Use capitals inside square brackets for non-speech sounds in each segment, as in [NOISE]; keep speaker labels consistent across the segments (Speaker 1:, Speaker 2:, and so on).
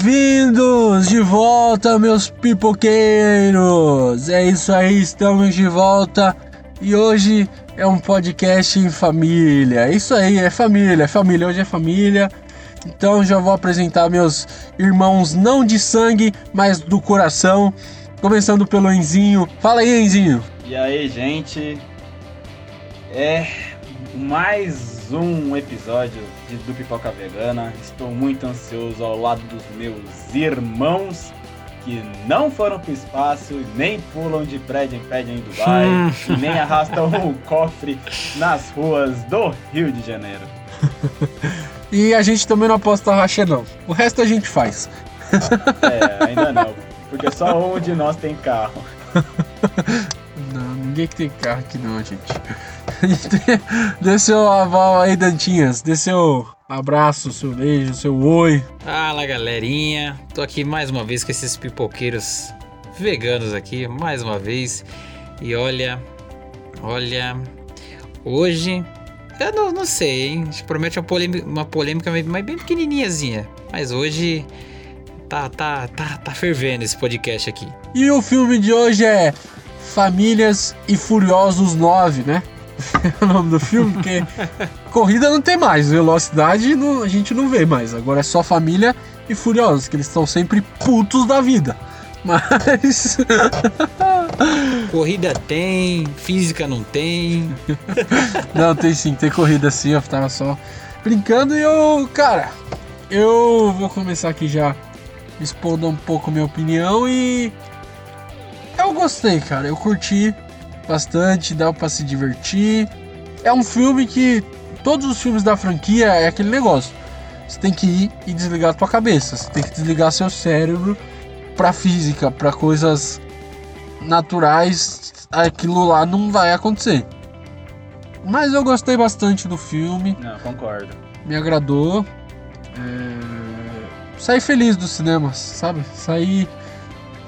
Speaker 1: Bem-vindos de volta, meus pipoqueiros! É isso aí, estamos de volta e hoje é um podcast em família. É isso aí, é família, é família, hoje é família. Então já vou apresentar meus irmãos não de sangue, mas do coração. Começando pelo Enzinho. Fala aí, Enzinho.
Speaker 2: E aí, gente? É mais um episódio de, do Pipoca Vegana. Estou muito ansioso ao lado dos meus irmãos que não foram pro espaço, nem pulam de prédio em prédio em Dubai, e [LAUGHS] nem arrastam o cofre nas ruas do Rio de Janeiro.
Speaker 1: e a gente também não aposta racha, não. O resto a gente faz.
Speaker 2: é, ainda não. Porque só um de nós tem carro.
Speaker 1: Não, ninguém que tem carro aqui não, gente. [LAUGHS] Dê seu aval aí, Dantinhas. Dê seu abraço, seu beijo, seu oi.
Speaker 3: Fala, galerinha. Tô aqui mais uma vez com esses pipoqueiros veganos aqui, mais uma vez. E olha, olha, hoje eu não, não sei, hein? A gente promete uma polêmica, uma polêmica mas bem pequenininhazinha. Mas hoje tá, tá, tá, tá fervendo esse podcast aqui.
Speaker 1: E o filme de hoje é Famílias e Furiosos 9, né? É [LAUGHS] o nome do filme, porque corrida não tem mais, velocidade não, a gente não vê mais. Agora é só família e furiosos, que eles estão sempre putos da vida. Mas. [LAUGHS]
Speaker 3: corrida tem, física não tem. [LAUGHS]
Speaker 1: não, tem sim, tem corrida sim, eu tava só brincando e eu, cara, eu vou começar aqui já expondo um pouco minha opinião e. Eu gostei, cara, eu curti bastante, dá para se divertir. É um filme que todos os filmes da franquia é aquele negócio. Você tem que ir e desligar a tua cabeça, você tem que desligar seu cérebro para física, para coisas naturais, aquilo lá não vai acontecer. Mas eu gostei bastante do filme.
Speaker 2: Não, concordo.
Speaker 1: Me agradou. É... Saí feliz do cinema, sabe? Saí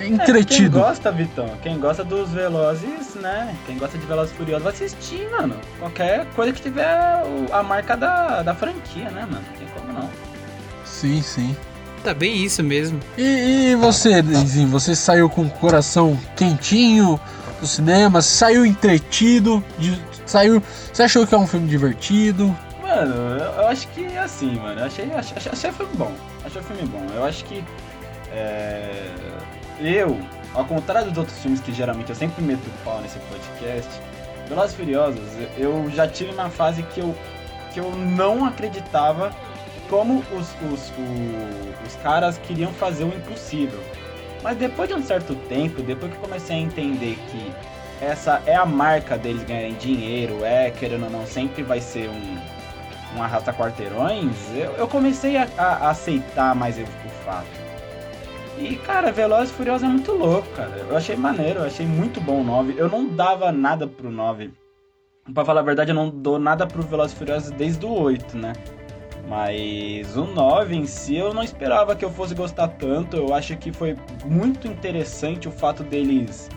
Speaker 1: entretido.
Speaker 2: É, quem gosta, Vitão, quem gosta dos Velozes, né? Quem gosta de Velozes Furiosos vai assistir, mano. Qualquer coisa que tiver a marca da, da franquia, né, mano? Não tem como não.
Speaker 1: Sim, sim.
Speaker 3: Tá bem isso mesmo.
Speaker 1: E, e você, Denzinho, você saiu com o coração quentinho do cinema, saiu entretido, de, saiu. Você achou que é um filme divertido?
Speaker 2: Mano, eu, eu acho que assim, mano. Eu achei, achei, achei, achei filme bom. Achei o filme bom. Eu acho que. É eu, ao contrário dos outros filmes que geralmente eu sempre meto pau nesse podcast, Velozes Furiosos, eu já tive uma fase que eu, que eu não acreditava como os, os, os, os caras queriam fazer o impossível. Mas depois de um certo tempo, depois que comecei a entender que essa é a marca deles ganharem dinheiro, é, querendo ou não, sempre vai ser um, um arrasta quarteirões, eu, eu comecei a, a aceitar mais o fato. E, cara, Velozes e Furiosos é muito louco, cara. Eu achei maneiro, eu achei muito bom o 9. Eu não dava nada pro 9. Pra falar a verdade, eu não dou nada pro Velozes e Furiosos desde o 8, né? Mas o 9 em si eu não esperava que eu fosse gostar tanto. Eu acho que foi muito interessante o fato deles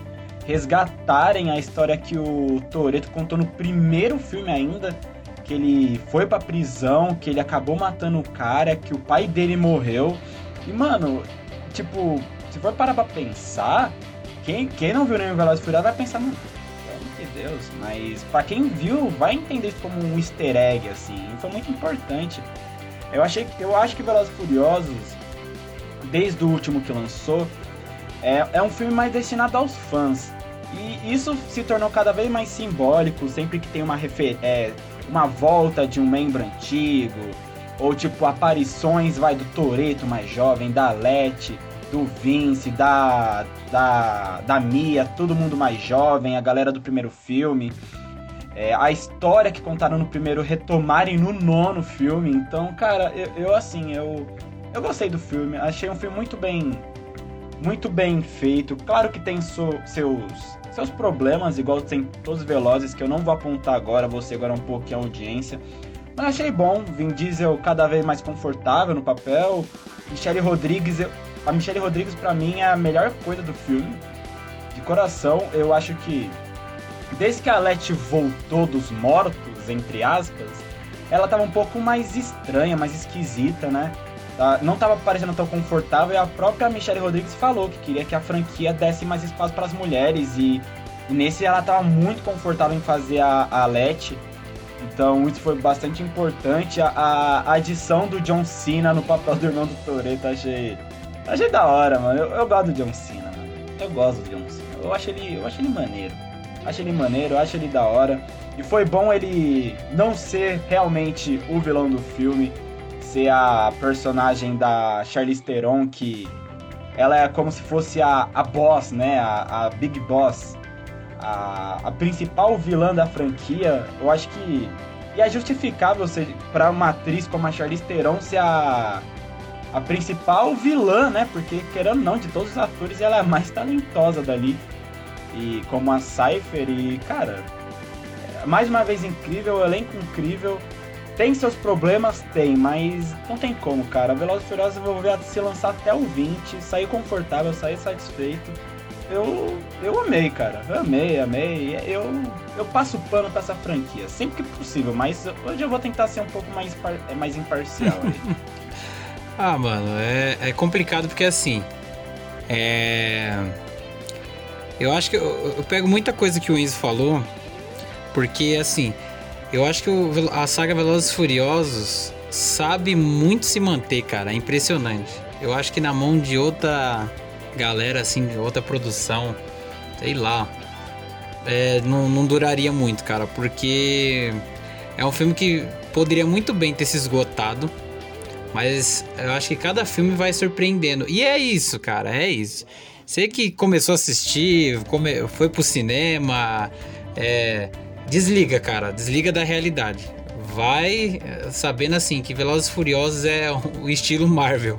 Speaker 2: resgatarem a história que o Toreto contou no primeiro filme ainda, que ele foi pra prisão, que ele acabou matando o cara, que o pai dele morreu. E mano, tipo, se for parar pra pensar, quem, quem não viu nenhum Velozes Furiosos vai pensar, mano, pelo de Deus, mas pra quem viu, vai entender isso como um easter egg, assim, foi muito importante. Eu, achei, eu acho que Velozes Furiosos, desde o último que lançou, é, é um filme mais destinado aos fãs. E isso se tornou cada vez mais simbólico, sempre que tem uma, refer é, uma volta de um membro antigo, ou tipo aparições, vai, do Toreto mais jovem, da Leti, do Vince, da, da, da Mia, todo mundo mais jovem, a galera do primeiro filme. É, a história que contaram no primeiro retomarem no nono filme. Então, cara, eu, eu assim, eu, eu gostei do filme. Achei um filme muito bem muito bem feito. Claro que tem so, seus seus problemas, igual tem todos os velozes que eu não vou apontar agora, você agora um pouquinho a audiência. Mas achei bom, Vin Diesel cada vez mais confortável no papel. Michelle Rodrigues, a Michelle Rodrigues para mim é a melhor coisa do filme. De coração, eu acho que desde que a Letty voltou dos mortos, entre aspas, ela tava um pouco mais estranha, mais esquisita, né? tá- não tava parecendo tão confortável e a própria Michelle Rodrigues falou que queria que a franquia desse mais espaço para as mulheres e, e nesse ela tava muito confortável em fazer a, a Letty. Então isso foi bastante importante. A, a adição do John Cena no papel do irmão do Toretto, achei, achei da hora, mano. Eu, eu gosto do John Cena, mano. Eu gosto do John Cena. Eu acho ele, eu acho ele maneiro. Acho ele maneiro, acho ele da hora. E foi bom ele não ser realmente o vilão do filme, ser a personagem da Charlize Theron, que ela é como se fosse a, a boss, né? A, a Big Boss. A, a principal vilã da franquia. Eu acho que. E é justificável pra uma atriz como a Charlize Theron ser a, a principal vilã, né? Porque, querendo ou não, de todos os atores, ela é a mais talentosa dali. E como a Cypher, e, cara, mais uma vez incrível, elenco incrível. Tem seus problemas? Tem, mas não tem como, cara. Velozes e Furiosos vou ver se lançar até o 20, sair confortável, sair satisfeito. Eu, eu amei, cara. Eu amei, amei. Eu, eu passo pano pra essa franquia, sempre que possível, mas hoje eu vou tentar ser um pouco mais, é, mais imparcial. [LAUGHS]
Speaker 3: Ah, mano, é, é complicado porque assim. É. Eu acho que eu, eu pego muita coisa que o Enzo falou, porque assim, eu acho que o a saga Velozes Furiosos sabe muito se manter, cara. É impressionante. Eu acho que na mão de outra galera, assim, outra produção, sei lá, é, não, não duraria muito, cara, porque é um filme que poderia muito bem ter se esgotado. Mas eu acho que cada filme vai surpreendendo. E é isso, cara, é isso. Você que começou a assistir, foi pro cinema, é, desliga, cara, desliga da realidade. Vai é, sabendo assim que Velozes e Furiosos é o estilo Marvel.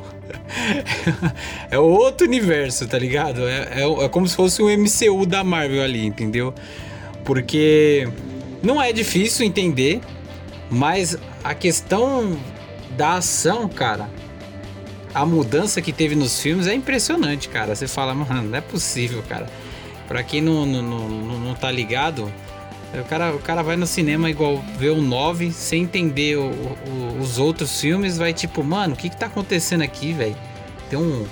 Speaker 3: [LAUGHS] é outro universo, tá ligado? É, é- é como se fosse o MCU da Marvel ali, entendeu? Porque não é difícil entender, mas a questão da ação, cara, a mudança que teve nos filmes é impressionante, cara. Você fala, mano, não é possível, cara. Pra quem não, não, não- não tá ligado, o cara, o cara vai no cinema igual ver o 9 sem entender o- o- os outros filmes, vai tipo, mano, o que que tá acontecendo aqui, velho? Tem um,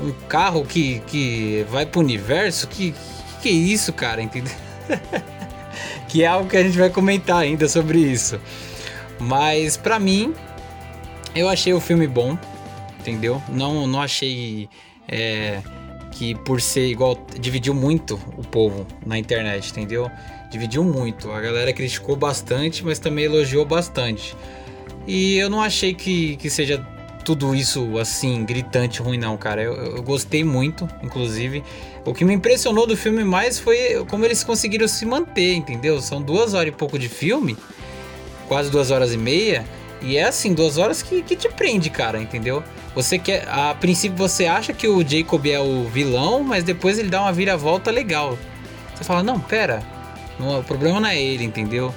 Speaker 3: um carro que, que vai pro universo? Que, que que é isso, cara? Entendeu? [LAUGHS] que é algo que a gente vai comentar ainda sobre isso. Mas pra mim, eu achei o filme bom, entendeu? Não, não achei é, que por ser igual. Dividiu muito o povo na internet, entendeu? Dividiu muito. A galera criticou bastante, mas também elogiou bastante. E eu não achei que, que seja tudo isso assim, gritante ruim, não, cara. Eu, eu gostei muito, inclusive. O que me impressionou do filme mais foi como eles conseguiram se manter, entendeu? São duas horas e pouco de filme, quase duas horas e meia. E é assim, duas horas que, que te prende, cara, entendeu? Você quer. A princípio você acha que o Jacob é o vilão, mas depois ele dá uma viravolta legal. Você fala, não, pera. O problema não é ele, entendeu?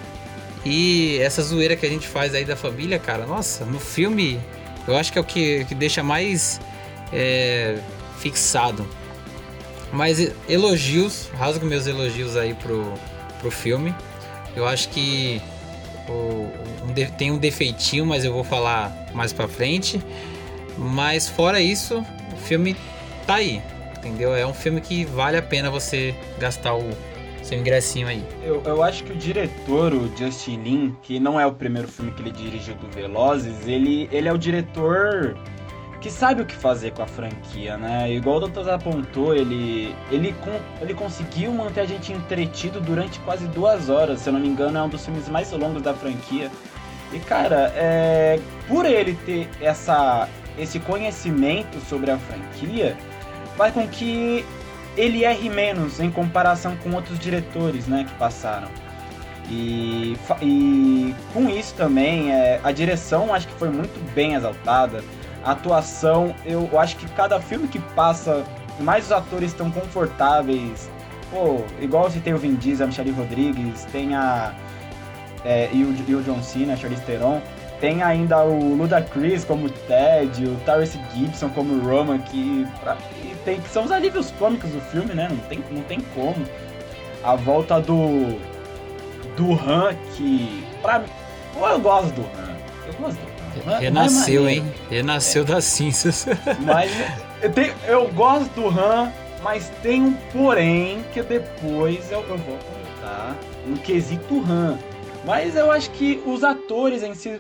Speaker 3: E essa zoeira que a gente faz aí da família, cara, nossa, no filme eu acho que é o que, que deixa mais é, fixado. Mas elogios, rasgo meus elogios aí pro, pro filme. Eu acho que o- um tem um defeitinho, mas eu vou falar mais pra frente. Mas fora isso, o filme tá aí, entendeu? É um filme que vale a pena você gastar o seu ingressinho aí.
Speaker 2: Eu, eu acho que o diretor, o Justin Lin, que não é o primeiro filme que ele dirigiu do Velozes, ele, ele é o diretor que sabe o que fazer com a franquia, né? Igual o Dr. apontou, ele, ele, ele conseguiu manter a gente entretido durante quase duas horas. Se eu não me engano, é um dos filmes mais longos da franquia. E, cara, é, por ele ter essa, esse conhecimento sobre a franquia, faz com que ele erre menos em comparação com outros diretores, né, que passaram. E, e com isso também, é, a direção acho que foi muito bem exaltada. A atuação, eu, eu acho que cada filme que passa, mais os atores estão confortáveis. Pô, igual se tem o Vin Diesel, a Michelle Rodrigues, tem a. é, e, o, e o John Cena, a Charlize Theron. Tem ainda o Ludacris como Ted, o Tyrese Gibson como Roman, que, pra- tem, que são os alívios cômicos do filme, né? Não tem, não tem como. A volta do. do Han, que. Pra mim. Pô, eu gosto do Han. Eu gosto do Han. Han- Han é
Speaker 3: Renasceu, hein? Renasceu das cinzas. [LAUGHS]
Speaker 2: Mas eu, tenho- eu gosto do Han, mas tem um porém que depois eu, eu vou contar no quesito Han. Mas eu acho que os atores em si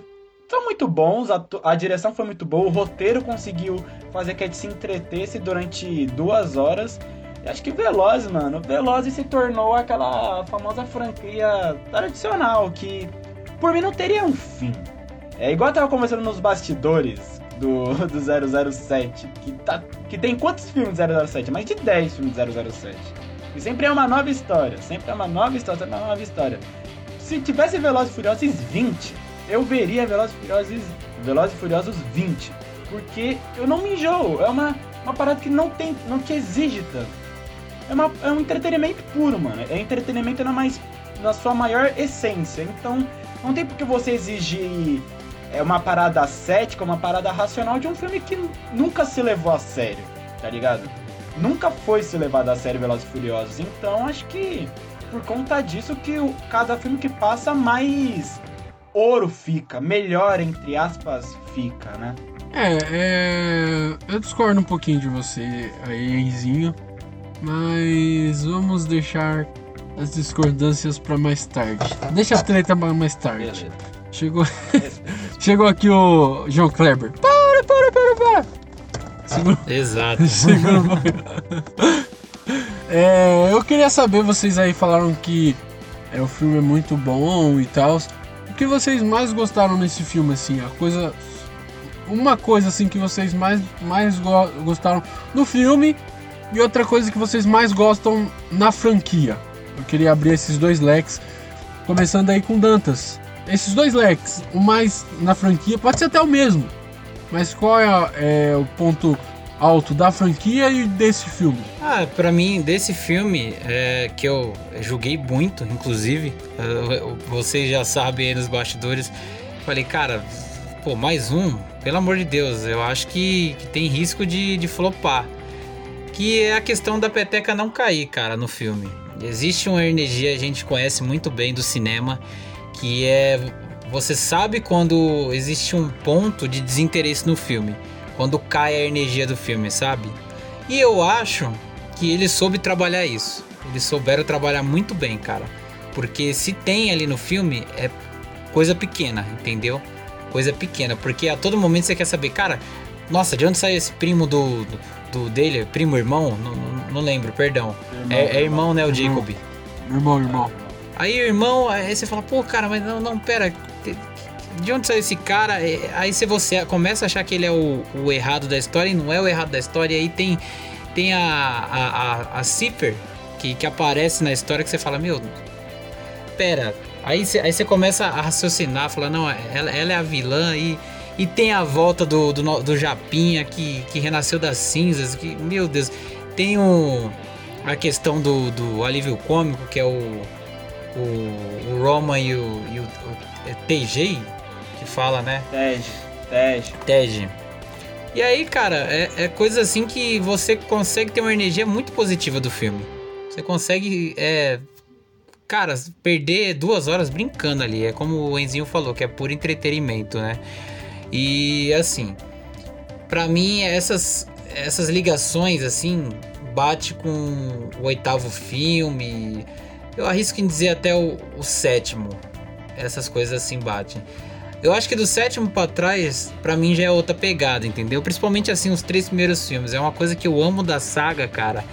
Speaker 2: são muito bons, a, a direção foi muito boa, o roteiro conseguiu fazer que a gente se entretesse durante duas horas. E acho que Velozes, mano, Velozes se tornou aquela famosa franquia tradicional que por mim não teria um fim. É igual eu tava conversando nos bastidores do, [LAUGHS] do 007, que, tá, que tem quantos filmes de 007? Mais de 10 filmes de 007. E sempre é uma nova história, sempre é uma nova história, sempre é uma nova história. Se tivesse Velozes e Furiosos 20, eu veria Velozes e Furiosos, Velozes e Furiosos 20, porque eu não me enjoo, é uma, uma parada que não tem, não te exige tanto. É, uma, é um entretenimento puro, mano, é entretenimento na, mais, na sua maior essência, então não tem por que você exigir é uma parada cética, uma parada racional de um filme que nunca se levou a sério, tá ligado? Nunca foi se levado a sério Velozes e Furiosos. Então acho que por conta disso que o- cada filme que passa mais ouro fica, melhor entre aspas fica, né?
Speaker 1: É, é, eu discordo um pouquinho de você aí, Enzinho, mas vamos deixar as discordâncias pra mais tarde. Deixa a treta pra mais tarde.
Speaker 2: Beleza.
Speaker 1: Chegou, [LAUGHS] chegou aqui o João Kleber. Para, para, para, para. Segura,
Speaker 3: Exato. [LAUGHS]
Speaker 1: segura. [LAUGHS] É, eu queria saber, vocês aí falaram que é, o filme é muito bom e tal. O que vocês mais gostaram nesse filme, assim? A coisa. Uma coisa assim que vocês mais, mais go- gostaram no filme e outra coisa que vocês mais gostam na franquia. Eu queria abrir esses dois leques, começando aí com Dantas. Esses dois leques, o mais na franquia, pode ser até o mesmo, mas qual é, é o ponto alto da franquia e desse filme?
Speaker 3: Ah, pra mim, desse filme, é, que eu julguei muito, inclusive, eh, vocês já sabem aí nos bastidores, falei, cara, pô, mais um? Pelo amor de Deus, eu acho que, que tem risco de, de flopar. Que é a questão da peteca não cair, cara, no filme. Existe uma energia, a gente conhece muito bem do cinema, que é. Você sabe quando existe um ponto de desinteresse no filme. Quando cai a energia do filme, sabe? E eu acho que ele soube trabalhar isso. Eles souberam trabalhar muito bem, cara. Porque se tem ali no filme, é coisa pequena, entendeu? Coisa pequena. Porque a todo momento você quer saber, cara, nossa, de onde saiu esse primo do, do, do dele? Primo irmão? Não, não, não lembro, perdão. É, é irmão, né, o
Speaker 1: Irmão.
Speaker 3: Jacob?
Speaker 1: Irmão, irmão.
Speaker 3: Aí, irmão, aí você fala, pô, cara, mas não, não, pera. De onde saiu esse cara? É, Aí você, você começa a achar que ele é o, o errado da história e não é o errado da história. Aí tem, tem a, a, a, a que, que aparece na história que você fala, meu, pera. Aí você, aí começa a raciocinar, falar, não, ela, ela é a vilã e, e tem a volta do, do, do Japinha que, que renasceu das cinzas, que, meu Deus, tem o, a questão do, do alívio cômico, que é o, o, o Roma e o, e o, o TJ, que fala, né?
Speaker 2: Tej, Tej.
Speaker 3: TED. E aí, cara, é, é coisa assim que você consegue ter uma energia muito positiva do filme. Você consegue, é, cara, perder duas horas brincando ali. É como o Enzinho falou, que é puro entretenimento, né? E assim, pra mim, essas, essas ligações, assim, bate com o oitavo filme. Eu arrisco em dizer até o, o sétimo. Essas coisas assim batem. Eu acho que do sétimo pra trás, pra mim já é outra pegada, entendeu? Principalmente assim, os três primeiros filmes. É uma coisa que eu amo da saga, cara.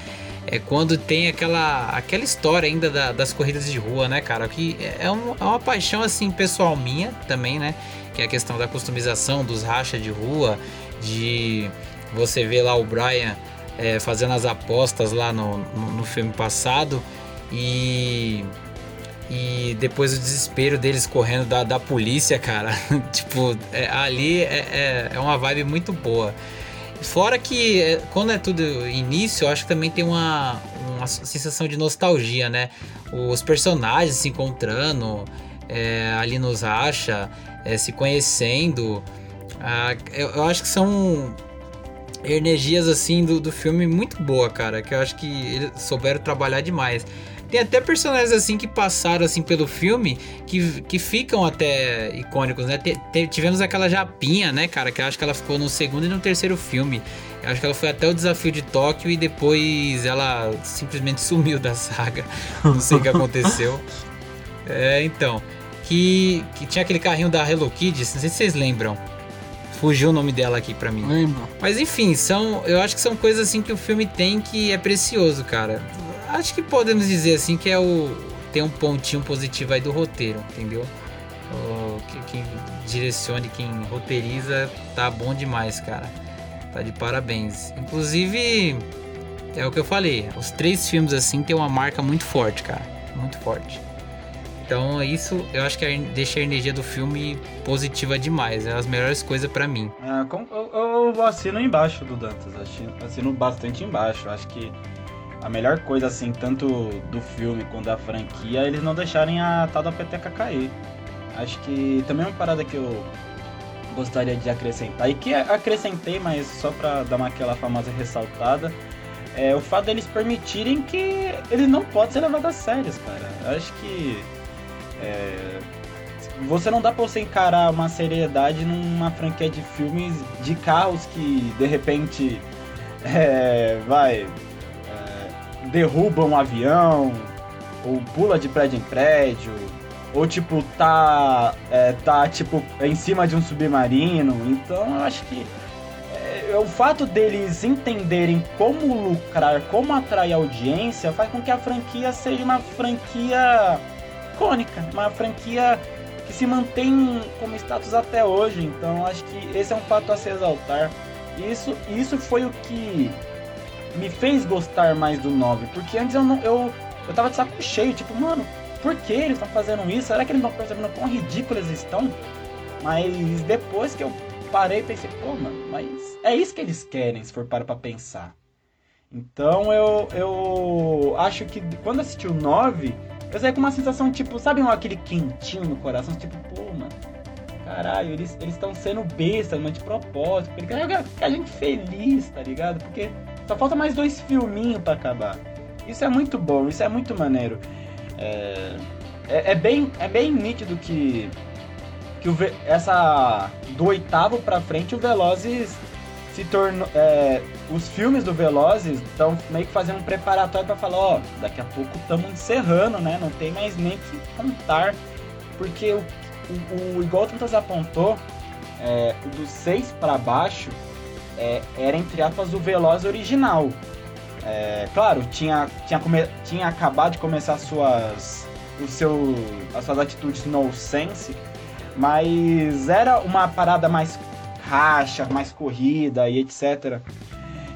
Speaker 3: É quando tem aquela, aquela história ainda da- das corridas de rua, né, cara? Que é, um- é uma paixão, assim, pessoal minha também, né? Que é a questão da customização, dos rachas de rua, de você ver lá o Brian é, fazendo as apostas lá no, no, no filme passado e e depois o desespero deles correndo da, da polícia, cara. [LAUGHS] tipo, é, ali é, é, é uma vibe muito boa. Fora que é, quando é tudo início, eu acho que também tem uma, uma sensação de nostalgia, né? Os personagens se encontrando é, ali nos racha, é, se conhecendo. Ah, eu, eu acho que são energias assim do, do filme muito boa, cara. Que eu acho que eles souberam trabalhar demais. Tem até personagens assim que passaram assim pelo filme que, que ficam até icônicos, né? Te- te- tivemos aquela Japinha, né, cara? Que eu acho que ela ficou no segundo e no terceiro filme. Eu acho que ela foi até o desafio de Tóquio e depois ela simplesmente [LAUGHS] sumiu da saga. Não sei o que aconteceu. [LAUGHS] É, então. Que, que tinha aquele carrinho da Hello Kids, não sei se vocês lembram. Fugiu o nome dela aqui pra mim.
Speaker 1: Lembro.
Speaker 3: Mas enfim, são, eu acho que são coisas assim que o filme tem que é precioso, cara. Acho que podemos dizer assim que é o tem um pontinho positivo aí do roteiro, entendeu? O, que, quem direcione, quem roteiriza, tá bom demais, cara. Tá de parabéns. Inclusive, é o que eu falei, os três filmes assim tem uma marca muito forte, cara, muito forte. Então isso eu acho que deixa a energia do filme positiva demais, é as melhores coisas pra mim.
Speaker 2: Ah, eu, eu assino embaixo do Dantas, assino bastante embaixo. Acho que a melhor coisa, assim, tanto do filme quanto da franquia, é eles não deixarem a tal da peteca cair. Acho que também é uma parada que eu gostaria de acrescentar, e que acrescentei, mas só pra dar uma, aquela famosa ressaltada, é o fato deles permitirem que ele não pode ser levado a sério, cara. Acho que. é, você não dá pra você encarar uma seriedade numa franquia de filmes de carros que de repente [LAUGHS] é, vai derruba um avião ou pula de prédio em prédio ou tipo tá é, tá tipo em cima de um submarino então eu acho que é, o fato deles entenderem como lucrar como atrair audiência faz com que a franquia seja uma franquia icônica uma franquia que se mantém como status até hoje. Então acho que esse é um fato a se exaltar. Isso, isso foi o que me fez gostar mais do 9. Porque antes eu não. Eu, eu tava de saco cheio, tipo, mano, por que eles estão fazendo isso? Será que eles não percebendo quão ridículos eles estão? Mas depois que eu parei, pensei, pô, mano, mas é isso que eles querem, se for para pra pensar. Então eu, eu acho que quando assisti o 9, eu saí com uma sensação, tipo, sabe aquele quentinho no coração? Tipo, pô, mano, caralho, eles estão sendo bestas, mas de propósito. Porque eles querem que a gente feliz, tá ligado? Porque só falta mais dois filminhos pra acabar. Isso é muito bom, isso é muito maneiro. É, é, é bem, é bem nítido que, que o, essa do oitavo pra frente o Velozes se tornou. é, os filmes do Velozes estão meio que fazendo um preparatório pra falar, ó, daqui a pouco estamos encerrando, né? Não tem mais nem que contar. Porque o, o, o igual o Tantas apontou, é, o do 6 pra baixo é, era entre aspas o Veloz original. É, claro, tinha, tinha, come- tinha acabado de começar suas, o seu, as suas atitudes no sense, mas era uma parada mais racha, mais corrida e etc.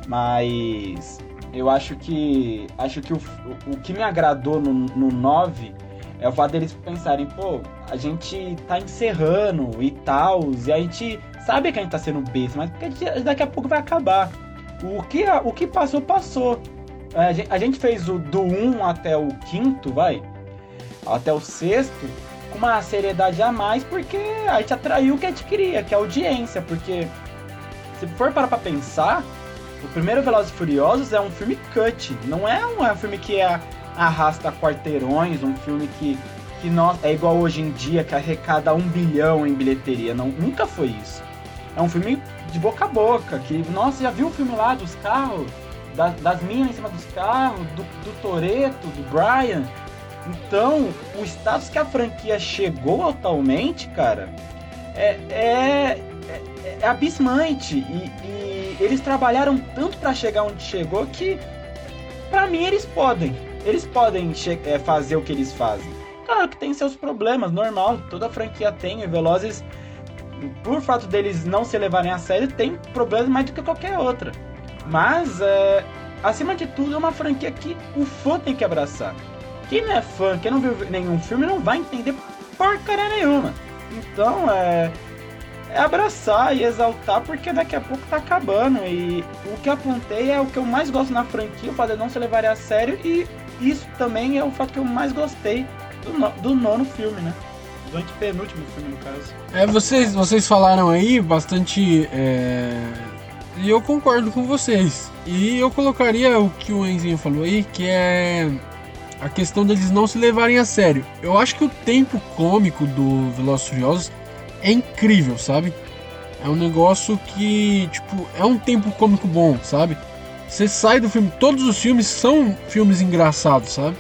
Speaker 2: Mas eu acho que acho que o, o, que me agradou no, no 9 é o fato deles pensarem, pô, a gente tá encerrando e tal, e a gente sabe que a gente tá sendo besta, mas daqui a pouco vai acabar. O que, o que passou, passou. A gente, a gente fez o do 1 até o quinto, vai, até o sexto, com uma seriedade a mais, porque a gente atraiu o que a gente queria, que é a audiência, porque se for parar pra pensar, o primeiro Velozes e Furiosos é um filme cut, não é um, é um filme que é- arrasta quarteirões, um filme que, que nós, é igual hoje em dia, que arrecada um bilhão em bilheteria, não, nunca foi isso. É um filme de boca a boca, que, nossa, já viu o filme lá dos carros, da- das minas em cima dos carros, do, do Toreto, do Brian. Então, o status que a franquia chegou atualmente, cara, é, é, é, é abismante. E, e eles trabalharam tanto pra chegar onde chegou que, pra mim, eles podem. Eles podem é, fazer o que eles fazem. Claro que tem seus problemas, normal. Toda franquia tem. E Velozes, por fato deles não se levarem a sério, tem problemas mais do que qualquer outra. Mas, é, acima de tudo, é uma franquia que o fã tem que abraçar. Quem não é fã, quem não viu nenhum filme, não vai entender porcaria nenhuma. Então, é, é abraçar e exaltar, porque daqui a pouco tá acabando. E o que apontei é o que eu mais gosto na franquia, o fato de não se levarem a sério. E isso também é o fato que eu mais gostei do, no- do nono filme, né? Do antepenúltimo filme, no caso.
Speaker 1: É, vocês, vocês falaram aí bastante. é, E eu concordo com vocês. E eu colocaria o que o Enzinho falou aí, que é a questão deles não se levarem a sério. Eu acho que o tempo cômico do Velozes Furiosos é incrível, sabe? É um negócio que, tipo, é um tempo cômico bom, sabe? Você sai do filme, todos os filmes são filmes engraçados, sabe?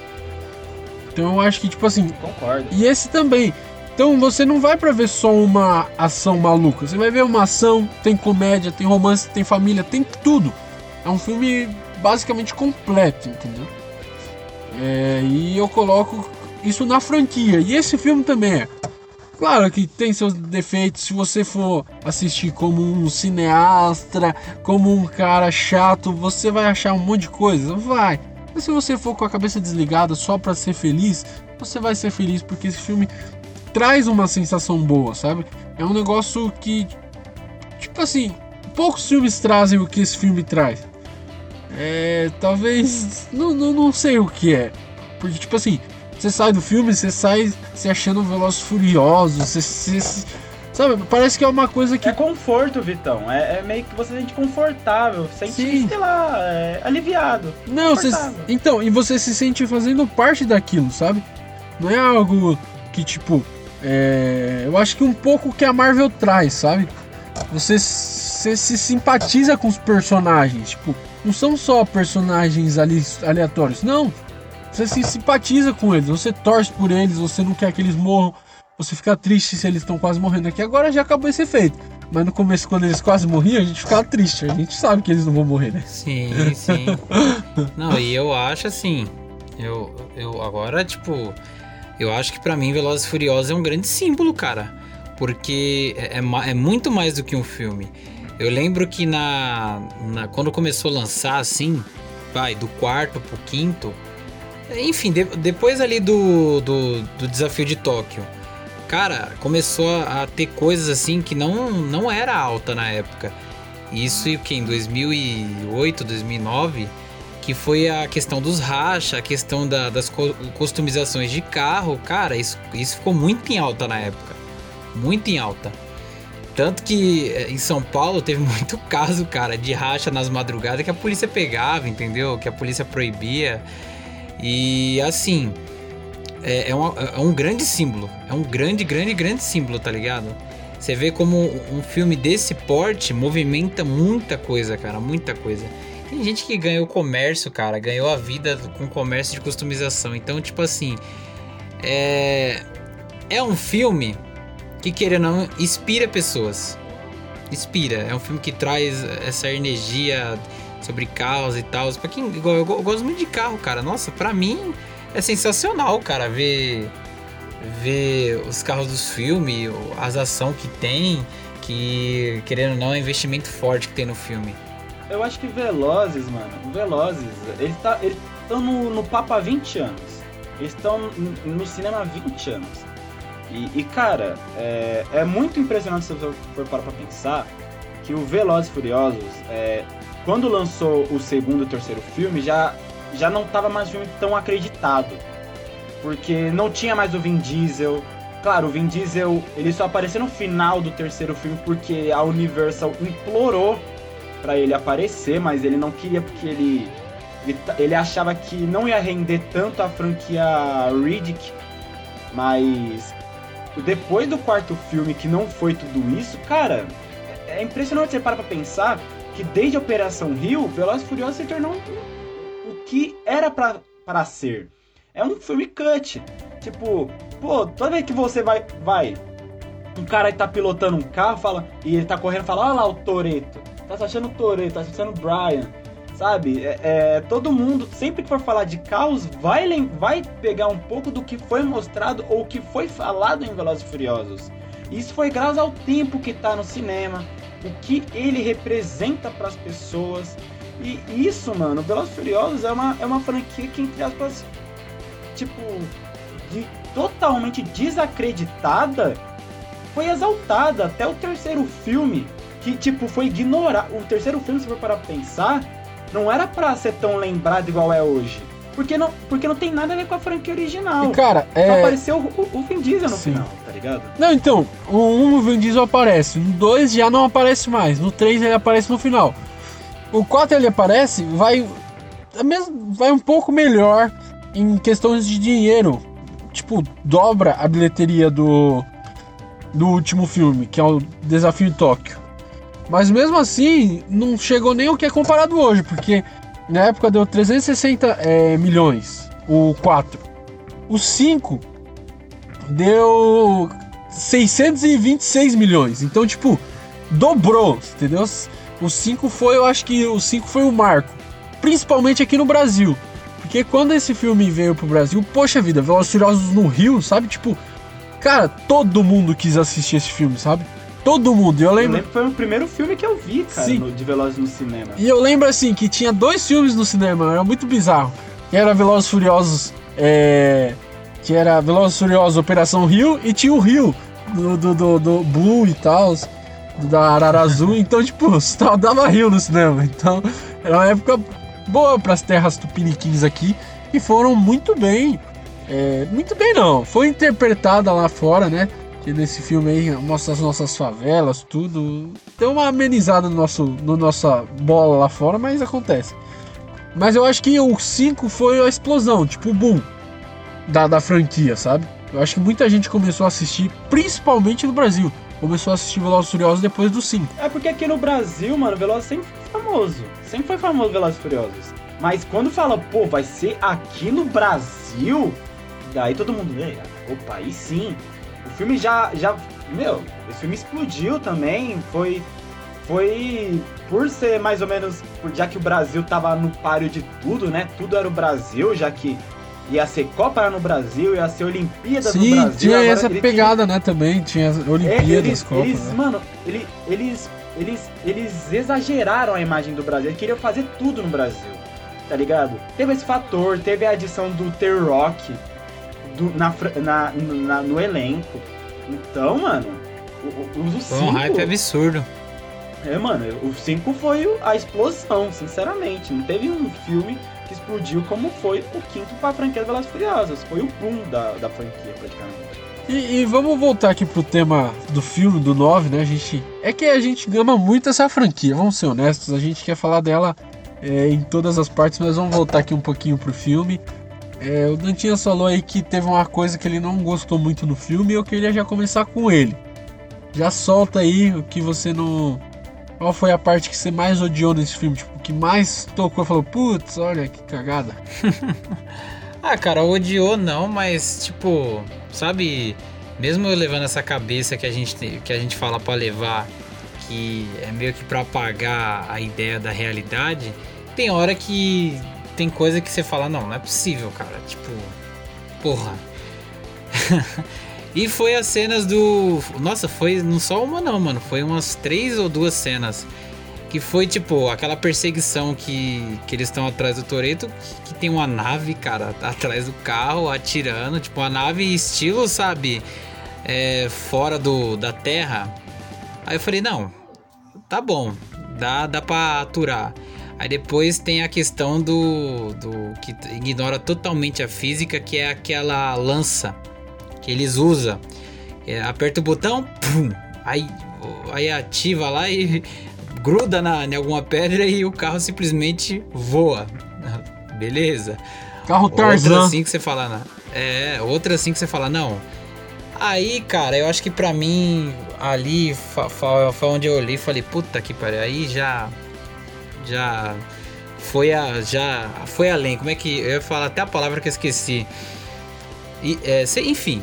Speaker 1: Então eu acho que, tipo assim.
Speaker 2: Concordo.
Speaker 1: E esse também. Então você não vai pra ver só uma ação maluca. Você vai ver uma ação, tem comédia, tem romance, tem família, tem tudo. É um filme basicamente completo, entendeu? É, e eu coloco isso na franquia. E esse filme também é. Claro que tem seus defeitos. Se você for assistir como um cineasta, como um cara chato, você vai achar um monte de coisa. Vai. Mas se você for com a cabeça desligada só para ser feliz, você vai ser feliz porque esse filme traz uma sensação boa, sabe? É um negócio que, tipo assim, poucos filmes trazem o que esse filme traz. É. Talvez. Não, não, não sei o que é. Porque, tipo assim, você sai do filme, você sai se achando Velozes Furiosos, você, você, Sabe, parece que é uma coisa que.
Speaker 2: É conforto, Vitão. É, é meio que você se sente confortável, sente, Sim. sei lá, é, aliviado.
Speaker 1: Não, você, então, e você se sente fazendo parte daquilo, sabe? Não é algo que, tipo. É, eu acho que um pouco que a Marvel traz, sabe? Você, você se simpatiza com os personagens. Tipo, não são só personagens ali, aleatórios. Não, você se simpatiza com eles, você torce por eles, você não quer que eles morram, você fica triste se eles estão quase morrendo aqui. Agora já acabou esse efeito. Mas no começo, quando eles quase morriam, a gente ficava triste. A gente sabe que eles não vão morrer, né?
Speaker 3: Sim, sim. [LAUGHS] não, e eu acho assim. Eu, eu agora, tipo. Eu acho que para mim Velozes e Furiosos é um grande símbolo, cara. Porque é, é, é, muito mais do que um filme. Eu lembro que na, na quando começou a lançar, assim, vai, do quarto pro quinto, enfim, de, depois ali do, do, do, desafio de Tóquio, cara, começou a, ter coisas assim que não, não era alta na época. Isso e o que? Em 2008, 2009, que foi a questão dos racha, a questão da, das customizações de carro. Cara, isso, isso ficou muito em alta na época. Muito em alta. Tanto que eh, em São Paulo teve [LAUGHS] muito caso, cara, de racha nas madrugadas que a polícia pegava, entendeu? Que a polícia proibia. E assim, é, é, uma, é, um grande símbolo. É um grande, grande, grande símbolo, tá ligado? Você vê como um filme desse porte movimenta muita coisa, cara, muita coisa. Tem gente que ganhou comércio, cara, ganhou a vida com comércio de customização. Então, tipo assim, é é um filme que querendo ou não inspira pessoas. Inspira, é um filme que traz essa energia sobre carros e tal. Pra quem. Eu, eu, gosto muito de carro, cara. Nossa, pra mim é sensacional, cara, ver. Ver os carros dos filmes, as ações que tem, que querendo ou não é um investimento forte que tem no filme.
Speaker 2: Eu acho que Velozes, mano, Velozes, eles tá, estão no, no papo há 20 anos. Eles estão no cinema há 20 anos. E, e cara, é, é, muito impressionante se você for parar pra pensar que o Velozes Furiosos, é, quando lançou o segundo e terceiro filme, já, já não tava mais filme tão acreditado. Porque não tinha mais o Vin Diesel. Claro, o Vin Diesel ele só apareceu no final do terceiro filme porque a Universal implorou para ele aparecer, mas ele não queria porque ele, ele, ele achava que não ia render tanto a franquia Riddick. Mas depois do quarto filme, que não foi tudo isso, cara, é impressionante você parar pra pensar que desde Operação Rio, Velozes e Furiosos se tornou o que era pra ser. É um filme cut. Tipo, pô, toda vez que você vai, vai, um cara tá pilotando um carro, fala, e ele tá correndo, fala, olha lá o Toreto. Tá achando o Toreto, tá achando o Brian. Sabe? É, é, todo mundo, sempre que for falar de carros, vai, vai pegar um pouco do que foi mostrado ou que foi falado em Velozes e Furiosos. Isso foi graças ao tempo que tá no cinema, o que ele representa para as pessoas. E isso, mano, Velozes Furiosos é uma, é uma franquia que, entre aspas, tipo, de, totalmente desacreditada, foi exaltada até o terceiro filme, que, tipo, foi ignorar. O terceiro filme, se for para pensar, não era pra ser tão lembrado igual é hoje. Porque não, porque não tem nada a ver com a franquia original.
Speaker 1: E cara, é...
Speaker 2: Só apareceu o, o Vin Diesel no Sim. final, tá ligado?
Speaker 1: Não, então, o 1 o Vin Diesel aparece, no 2 já não aparece mais, no 3 ele aparece no final. O 4 ele aparece, vai é mesmo, vai um pouco melhor, em questões de dinheiro, tipo, dobra a bilheteria do, do último filme, que é o Desafio em Tóquio. Mas mesmo assim, não chegou nem o que é comparado hoje, porque na época deu 360 é, milhões, o 4. O 5 deu 626 milhões. Então, tipo, dobrou, entendeu? O 5 foi, eu acho que o 5 foi o marco. Principalmente aqui no Brasil. Porque quando esse filme veio pro Brasil, poxa vida, Furiosos no Rio, sabe? Tipo, cara, todo mundo quis assistir esse filme, sabe? Todo mundo. Eu lembro.
Speaker 2: Eu lembro que foi o primeiro filme que eu vi, cara, no, de Velozes no cinema.
Speaker 1: E eu lembro assim que tinha dois filmes no cinema, era muito bizarro. Que era Velozes Furiosos, é, que era Velozes Furiosos Operação Rio e tinha o Rio do, do, do, do Blue e tal, da Arara Azul. [LAUGHS] Então, tipo, [LAUGHS] só dava Rio no cinema. Então, era uma época boa para as terras tupiniquins aqui e foram muito bem. é, muito bem não, foi interpretada lá fora, né? Que nesse filme aí mostra as nossas favelas, tudo. Deu uma amenizada no nosso, no nossa bola lá fora, mas acontece. Mas eu acho que o 5 foi a explosão, tipo o boom da, da franquia, sabe? Eu acho que muita gente começou a assistir, principalmente no Brasil. Começou a assistir Velozes Furiosos depois do 5.
Speaker 2: É porque aqui no Brasil, mano, Velozes sempre foi famoso. Sempre foi famoso Velozes Furiosos. Mas quando fala, pô, vai ser aqui no Brasil, daí todo mundo, "Ei, opa, aí sim. O filme já, já, meu, esse filme explodiu também, foi, foi por ser mais ou menos, já que o Brasil tava no páreo de tudo, né? Tudo era o Brasil, já que ia ser Copa no Brasil, ia ser Olimpíadas no
Speaker 1: Sim,
Speaker 2: Brasil.
Speaker 1: tinha essa pegada, né? Também tinha as
Speaker 2: é,
Speaker 1: Olimpíadas,
Speaker 2: eles,
Speaker 1: Copas.
Speaker 2: eles,
Speaker 1: né?
Speaker 2: mano, ele- eles, eles, eles exageraram a imagem do Brasil. Eles queriam fazer tudo no Brasil, tá ligado? Teve esse fator, teve a adição do T-Rock do- na, na, na- no elenco. Então, mano, o, o, o
Speaker 3: Foi um hype
Speaker 2: cinco-
Speaker 3: absurdo.
Speaker 2: é, mano, o 5 foi a explosão, sinceramente. Não teve um filme que explodiu como foi o quinto pra franquia Velozes e Furiosos. Foi o boom da, da franquia, praticamente.
Speaker 1: E, e vamos voltar aqui pro tema do filme, do 9, né? A gente. É que a gente ama muito essa franquia, vamos ser honestos. A gente quer falar dela é, em todas as partes, mas vamos voltar aqui um pouquinho pro filme. É, o Dantinhas falou aí que teve uma coisa que ele não gostou muito no filme e eu queria já começar com ele. Já solta aí o que você não. Qual foi a parte que você mais odiou nesse filme? Tipo, que mais tocou e falou, putz, olha que cagada. [LAUGHS]
Speaker 3: Ah, cara, odiou não, mas tipo, sabe, mesmo eu levando essa cabeça que a gente que a gente fala pra levar, que é meio que pra apagar a ideia da realidade, tem hora que tem coisa que você fala, não, não é possível, cara, tipo, porra. [LAUGHS] e foi as cenas do, nossa, foi não só uma não, mano, foi umas três ou duas cenas que foi tipo aquela perseguição que, que eles estão atrás do Toreto, que, que tem uma nave, cara, atrás do carro, atirando, tipo uma nave estilo, sabe, é, fora do, da Terra. Aí eu falei, não, tá bom, dá, dá pra aturar. Aí depois tem a questão do, do que ignora totalmente a física, que é aquela lança que eles usam. É, aperta o botão, pum, aí, aí ativa lá e [LAUGHS] gruda na, em alguma pedra e o carro simplesmente voa. [LAUGHS] Beleza.
Speaker 1: Carro
Speaker 3: Outra
Speaker 1: Tarzan.
Speaker 3: assim que você fala, né? É, outra assim que você fala, não. Aí, cara, eu acho que pra mim, ali foi onde eu olhei e falei, puta que pariu, aí já. Já. Foi a. Já. Foi além. Como é que. Eu ia falar até a palavra que eu esqueci. E, é, enfim.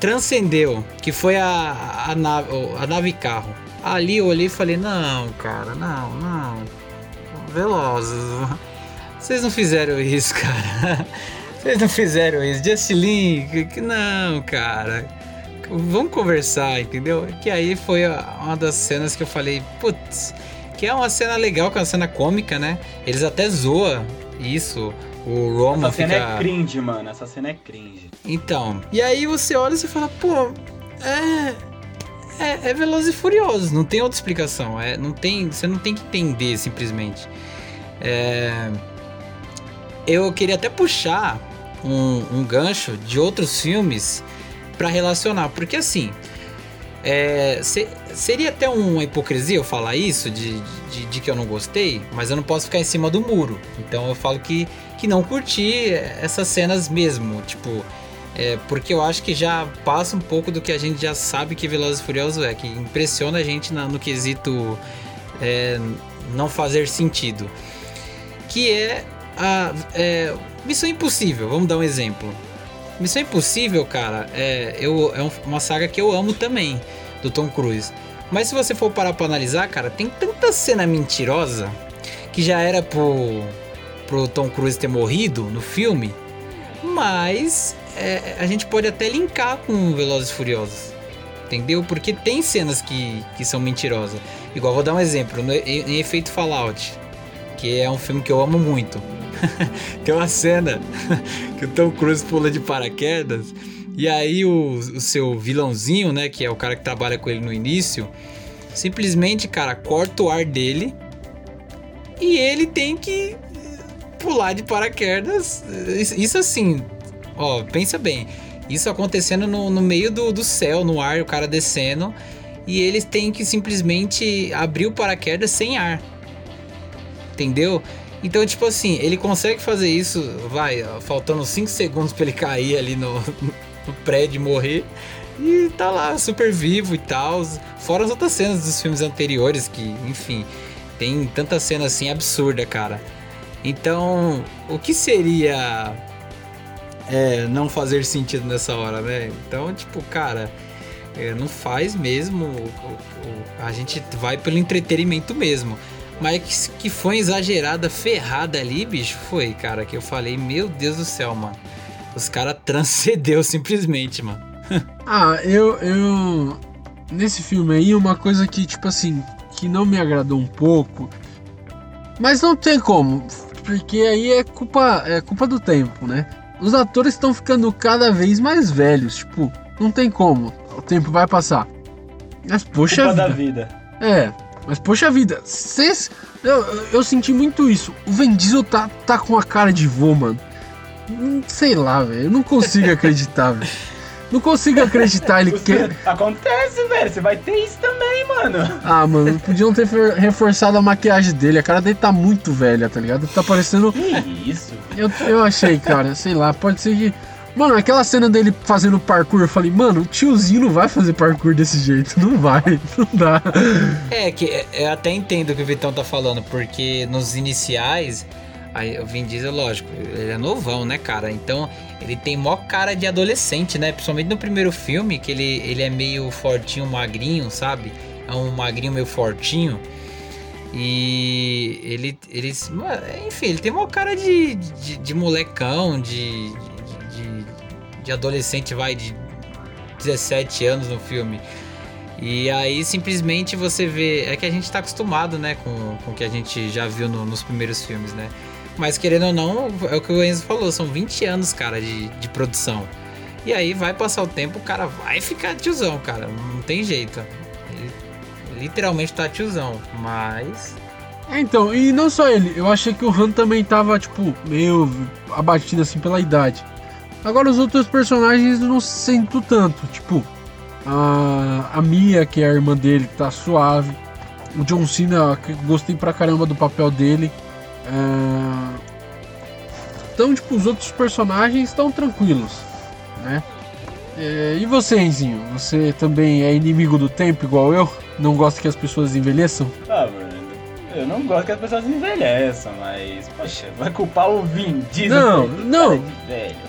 Speaker 3: transcendeu. Que foi a, a, nave, a nave carro. Ali eu olhei e falei, não, cara, não, não. Velozes. Vocês não fizeram isso, cara. [LAUGHS] Vocês não fizeram isso. Just Link, não, cara. Vamos conversar, entendeu? Que aí foi uma das cenas que eu falei, putz, que é uma cena legal, que é uma cena cômica, né? Eles até zoam isso. O Roman
Speaker 2: Essa cena
Speaker 3: fica.
Speaker 2: é cringe, mano. Essa cena é cringe.
Speaker 3: Então, e aí você olha e você fala, pô, é. É, é Velozes e Furiosos, não tem outra explicação. É, não tem, você não tem que entender simplesmente. É, eu queria até puxar um, um gancho de outros filmes pra relacionar, porque assim. é, se- seria até uma hipocrisia eu falar isso, de, de, de que eu não gostei, mas eu não posso ficar em cima do muro. Então eu falo que que não curtir essas cenas mesmo, tipo, é, porque eu acho que já passa um pouco do que a gente já sabe que Velozes e Furiosos é, que impressiona a gente na, no quesito é, não fazer sentido, que é a é, Missão Impossível, vamos dar um exemplo. Missão Impossível, cara, é, eu, é uma saga que eu amo também, do Tom Cruise. Mas se você for parar pra analisar, cara, tem tanta cena mentirosa que já era pro, pro Tom Cruise ter morrido no filme, mas é, a gente pode até linkar com Velozes Furiosos. Entendeu? Porque tem cenas que, que são mentirosas. Igual, vou dar um exemplo. No, em Efeito Fallout, que é um filme que eu amo muito. [LAUGHS] tem uma cena [LAUGHS] que o Tom Cruise pula de paraquedas e aí o, o, seu vilãozinho, né, que é o cara que trabalha com ele no início, simplesmente, cara, corta o ar dele e ele tem que pular de paraquedas. Isso assim, ó, pensa bem. Isso acontecendo no, no meio do, do céu, no ar, o cara descendo. E eles têm que simplesmente abrir o paraquedas sem ar. Entendeu? Então, tipo assim, ele consegue fazer isso, vai, faltando 5 segundos para ele cair ali no, no prédio morrer. E tá lá, super vivo e tal. Fora as outras cenas dos filmes anteriores, que, enfim, tem tanta cena assim absurda, cara. Então, o que seria é, não fazer sentido nessa hora, né? Então, tipo, cara, é, não faz mesmo. A gente vai pelo entretenimento mesmo. Mas que foi exagerada, ferrada ali, bicho, foi, cara, que eu falei, meu Deus do céu, mano. Os caras transcendeu simplesmente, mano. [LAUGHS]
Speaker 1: ah, eu, eu. Nesse filme aí, uma coisa que, tipo assim, que não me agradou um pouco. Mas não tem como. Porque aí é culpa, é culpa do tempo, né? Os atores estão ficando cada vez mais velhos. Tipo, não tem como. O tempo vai passar. Mas, poxa
Speaker 2: culpa
Speaker 1: vida.
Speaker 2: da vida.
Speaker 1: É, mas poxa vida, cês, eu, eu senti muito isso. O Vin Diesel tá, tá com a cara de vô, mano. Sei lá, velho. Eu não consigo acreditar, velho. Não consigo acreditar, ele quer.
Speaker 2: Acontece, velho. Você vai ter isso também, mano.
Speaker 1: Ah, mano, podiam ter reforçado a maquiagem dele. A cara dele tá muito velha, tá ligado? Tá parecendo.
Speaker 2: Que isso?
Speaker 1: Eu, eu achei, cara, sei lá, pode ser que. Mano, aquela cena dele fazendo parkour, eu falei, mano, o tiozinho não vai fazer parkour desse jeito, não vai, [LAUGHS] não dá.
Speaker 3: É, que é, eu até entendo o que o Vitão tá falando, porque nos iniciais Aí o Vin Diesel, lógico, ele é novão, né, cara? Então ele tem mó cara de adolescente, né? Principalmente no primeiro filme, que ele, ele é meio fortinho, magrinho, sabe? É um magrinho meio fortinho. E ele, ele. Enfim, ele tem uma cara de, de, de molecão, de, de, de, adolescente, vai, de 17 anos no filme. E aí simplesmente você vê. É que a gente tá acostumado, né, com, com o que a gente já viu no, nos primeiros filmes, né? Mas querendo ou não, é o que o Enzo falou, são 20 anos, cara, de, de produção. E aí vai passar o tempo, o cara vai ficar tiozão, cara. Não tem jeito. Ele literalmente tá tiozão, mas.
Speaker 1: É, então, e não só ele, eu achei que o Han também tava, tipo, meio abatido assim pela idade. Agora os outros personagens não sinto tanto, tipo, a, a Mia, que é a irmã dele, tá suave. O John Cena, que gostei pra caramba do papel dele. É... Então, tipo, os outros personagens estão tranquilos, né? É... E você, Enzinho? Você também é inimigo do tempo igual eu? Não gosta que as pessoas envelheçam?
Speaker 2: Ah, mano, eu não gosto que as pessoas envelheçam, mas, poxa, vai culpar o Vin Diesel?
Speaker 1: Não, não,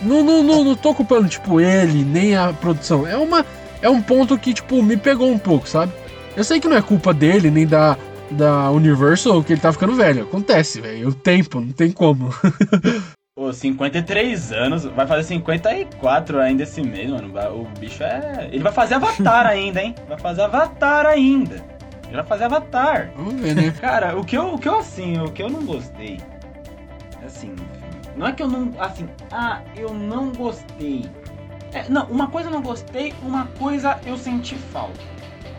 Speaker 1: não, não, não, não tô culpando, tipo, ele, nem a produção. É uma, é um ponto que, tipo, me pegou um pouco, sabe? Eu sei que não é culpa dele, nem da, da Universal que ele tá ficando velho. Acontece, velho. O tempo, não tem como. [LAUGHS]
Speaker 2: Pô, 53 anos, vai fazer 54 ainda esse mês, mano. O bicho é. Ele vai fazer Avatar [LAUGHS] ainda, hein? Vai fazer Avatar ainda. Ele vai fazer Avatar.
Speaker 1: Vamos ver, né?
Speaker 2: Cara, o que eu, o que eu assim, o que eu não gostei. Assim, não é que eu não. Assim, ah, eu não gostei. É, não, uma coisa eu não gostei, uma coisa eu senti falta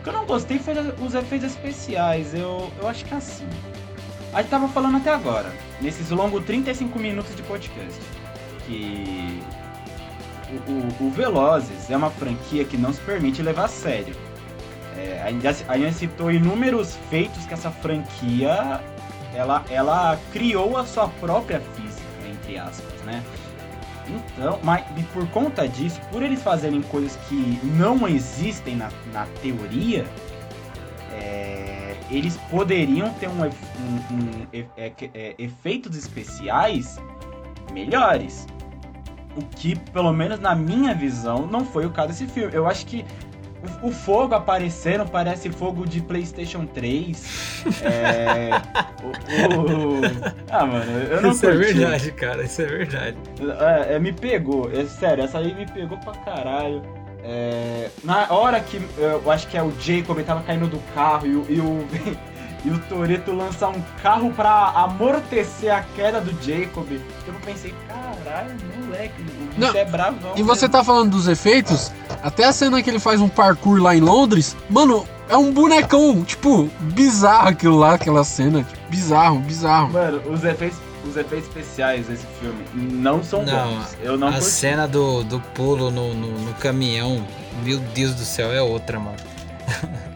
Speaker 2: que eu não gostei foi os efeitos especiais. Eu, eu acho que é assim. A gente tava falando até agora, nesses longos 35 minutos de podcast, que o, o, o Velozes é uma franquia que não se permite levar a sério. É, a, gente, citou inúmeros feitos que essa franquia ela, ela criou a sua própria física, entre aspas? Então, mas e por conta disso, por eles fazerem coisas que não existem na, na teoria, é, eles poderiam ter um, um- um é, é, efeitos especiais melhores. O que, pelo menos na minha visão, não foi o caso desse filme. Eu acho que o, o fogo aparecendo parece fogo de PlayStation 3. É, o- o- Ah, mano, eu não
Speaker 3: Isso é
Speaker 2: curti.
Speaker 3: verdade, cara, isso é verdade.
Speaker 2: É, é, me pegou, é sério, essa aí me pegou pra caralho. É, na hora que eu acho que é o Jacob ele tava caindo do carro e e o, e o Toreto lança um carro pra amortecer a queda do Jacob, eu pensei, caralho, moleque, o bicho
Speaker 1: Não,
Speaker 2: é bravão.
Speaker 1: E você
Speaker 2: mesmo.
Speaker 1: tá falando dos efeitos, até a cena que ele faz um parkour lá em Londres, mano, é um bonecão, tipo, bizarro aquilo lá, aquela cena. tipo, bizarro, bizarro.
Speaker 2: Mano, os efeitos, os efeitos especiais desse filme não são
Speaker 3: Não,
Speaker 2: bons. Eu não
Speaker 3: a
Speaker 2: curti.
Speaker 3: cena do, do pulo no, no, no caminhão, meu Deus do céu, é outra, mano. [LAUGHS]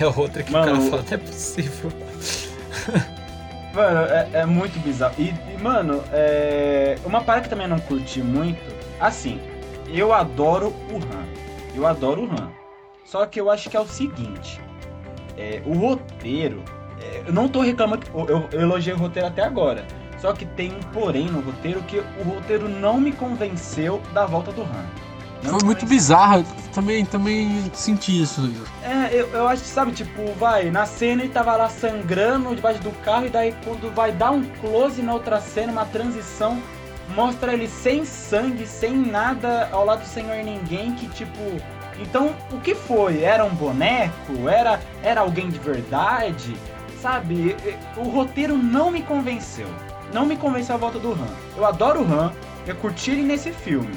Speaker 3: é outra que
Speaker 2: Mano,
Speaker 3: o cara fala, não é possível. [LAUGHS]
Speaker 2: Mano, é, é muito bizarro. E, e, mano, é... uma parada que também não curti muito. Assim, eu adoro o Han. Eu adoro o Han. Só que eu acho que é o seguinte: é, o roteiro. é, eu não tô reclamando. que- Eu, eu elogiei o roteiro até agora. Só que tem um porém no roteiro que o roteiro não me convenceu da volta do Han.
Speaker 1: Foi muito bizarro, também, também senti isso.
Speaker 2: É, eu, eu acho que, sabe, tipo, vai, na cena ele tava lá sangrando debaixo do carro, e daí quando vai dar um close na outra cena, uma transição, mostra ele sem sangue, sem nada, ao lado do Senhor Ninguém, que tipo. Então, o que foi? Era um boneco? Era, era alguém de verdade? Sabe, o roteiro não me convenceu. Não me convenceu a volta do Han. Eu adoro o Han, eu curti ele nesse filme.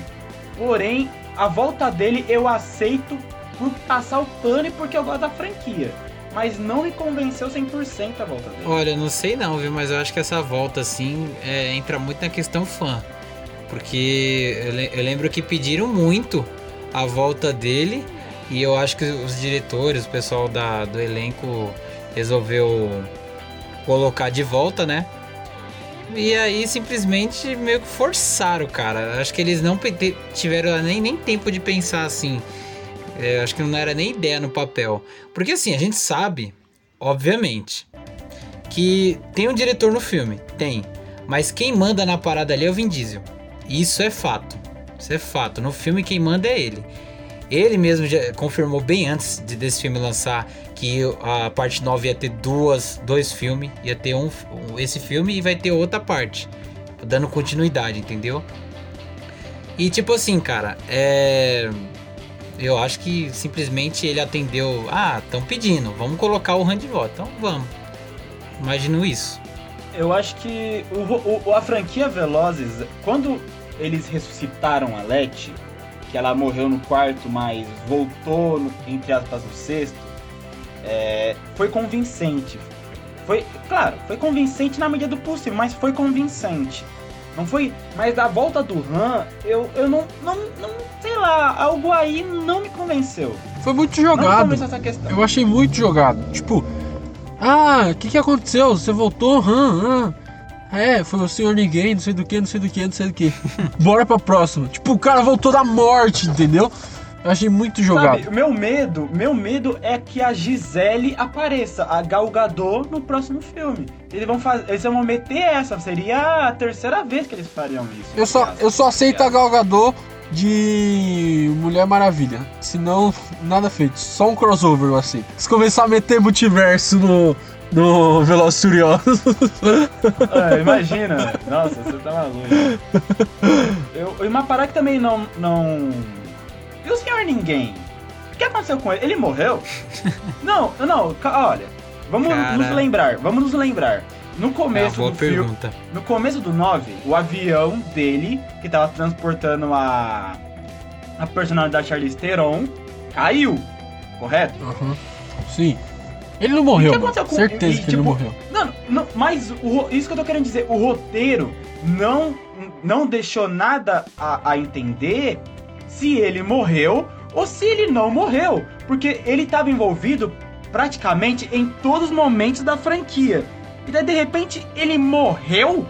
Speaker 2: Porém, a volta dele eu aceito por passar o pano e porque eu gosto da franquia. Mas não me convenceu 100% a volta dele.
Speaker 3: Olha, não sei não, viu? Mas eu acho que essa volta, assim, é, entra muito na questão fã. Porque eu, le- eu lembro que pediram muito a volta dele. E eu acho que os diretores, o pessoal da, do elenco resolveu colocar de volta, né? E aí simplesmente meio que forçaram, cara. Acho que eles não tiveram nem, nem tempo de pensar assim. É, acho que não era nem ideia no papel. Porque assim, a gente sabe, obviamente, que tem um diretor no filme. Tem. Mas quem manda na parada ali é o Vin Diesel. Isso é fato. Isso é fato. No filme quem manda é ele. Ele mesmo já confirmou bem antes de desse filme lançar que a parte 9 ia ter duas, dois filmes, ia ter um, um- esse filme e vai ter outra parte, dando continuidade, entendeu? E tipo assim, cara, é eu acho que simplesmente ele atendeu, ah, estão pedindo, vamos colocar o volta. Então vamos. Imagino isso.
Speaker 2: Eu acho que o, o- a franquia Velozes, quando eles ressuscitaram a Letty, que ela morreu no quarto, mas voltou, no- entre aspas, no sexto, é, foi convincente. Foi, claro, foi convincente na medida do possível, mas foi convincente. Não foi. Mas da volta do Han, eu, eu não, não, não. Sei lá, algo aí não me convenceu.
Speaker 1: Foi muito
Speaker 2: Não
Speaker 1: jogado.
Speaker 2: convenceu essa questão.
Speaker 1: Eu achei muito jogado. Tipo, ah, o que que aconteceu? Você voltou? Hã? Ah, é, foi o senhor ninguém, não sei do que, não sei do que, não sei do que. [LAUGHS] Bora pra próxima. Tipo, o cara voltou da morte, entendeu? Eu achei muito jogado.
Speaker 2: Sabe, meu medo, meu medo é que a Gisele apareça, a Gal Gadot, no próximo filme. Eles vão fazer, eles vão meter essa, seria a terceira vez que eles fariam isso.
Speaker 1: Eu só, eu só aceito a Gal Gadot de Mulher Maravilha. Senão, nada feito. Só um crossover eu aceito. Se começar a meter multiverso no, no Velozes Furiosos. [LAUGHS]
Speaker 2: Ah, imagina, nossa, você tá maluco. Eu, e uma parada que também não, não... E o Senhor Ninguém? O que aconteceu com ele? Ele morreu? [LAUGHS] não, não, olha, vamos
Speaker 3: Cara.
Speaker 2: nos lembrar, vamos nos lembrar. No
Speaker 3: É
Speaker 2: começo
Speaker 3: boa
Speaker 2: do filme,
Speaker 3: pergunta.
Speaker 2: No começo do 9, o avião dele, que tava transportando a, a personagem da Charlize Theron, caiu. Correto?
Speaker 1: Aham. Sim. Ele não morreu,
Speaker 2: que
Speaker 1: mano.
Speaker 2: aconteceu com-
Speaker 1: Certeza
Speaker 2: e,
Speaker 1: que ele não
Speaker 2: tipo,
Speaker 1: morreu.
Speaker 2: Não, não, mas o isso que eu tô querendo dizer, o roteiro não, não deixou nada a, a entender se ele morreu ou se ele não morreu. Porque ele tava envolvido praticamente em todos os momentos da franquia. E daí, de repente, ele morreu?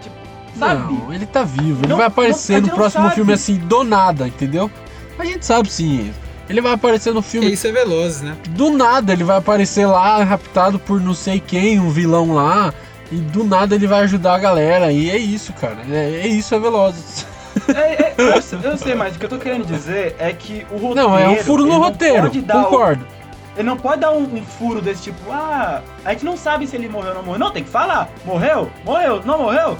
Speaker 2: Tipo, sabe?
Speaker 1: Não, ele tá vivo. Ele
Speaker 2: Não,
Speaker 1: vai
Speaker 2: não,
Speaker 1: aparecer
Speaker 2: a
Speaker 1: no
Speaker 2: não
Speaker 1: próximo
Speaker 2: sabe.
Speaker 1: filme assim, do nada, entendeu? A gente sabe sim. Ele vai aparecer no filme
Speaker 3: Isso é Velozes, né?
Speaker 1: do nada. Ele vai aparecer lá, raptado por não sei quem, um vilão lá. E do nada ele vai ajudar a galera. E é isso, cara. É, é isso, é Velozes. [LAUGHS]
Speaker 2: É, é, eu, sei, eu sei, mas o que eu tô querendo dizer é que o roteiro.
Speaker 1: Não, é um furo no roteiro.
Speaker 2: pode dar o-
Speaker 1: Concordo.
Speaker 2: Ele não pode dar um, um furo desse tipo, ah, a gente não sabe se ele morreu ou não morreu. Não, tem que falar. Morreu? Morreu? Não morreu?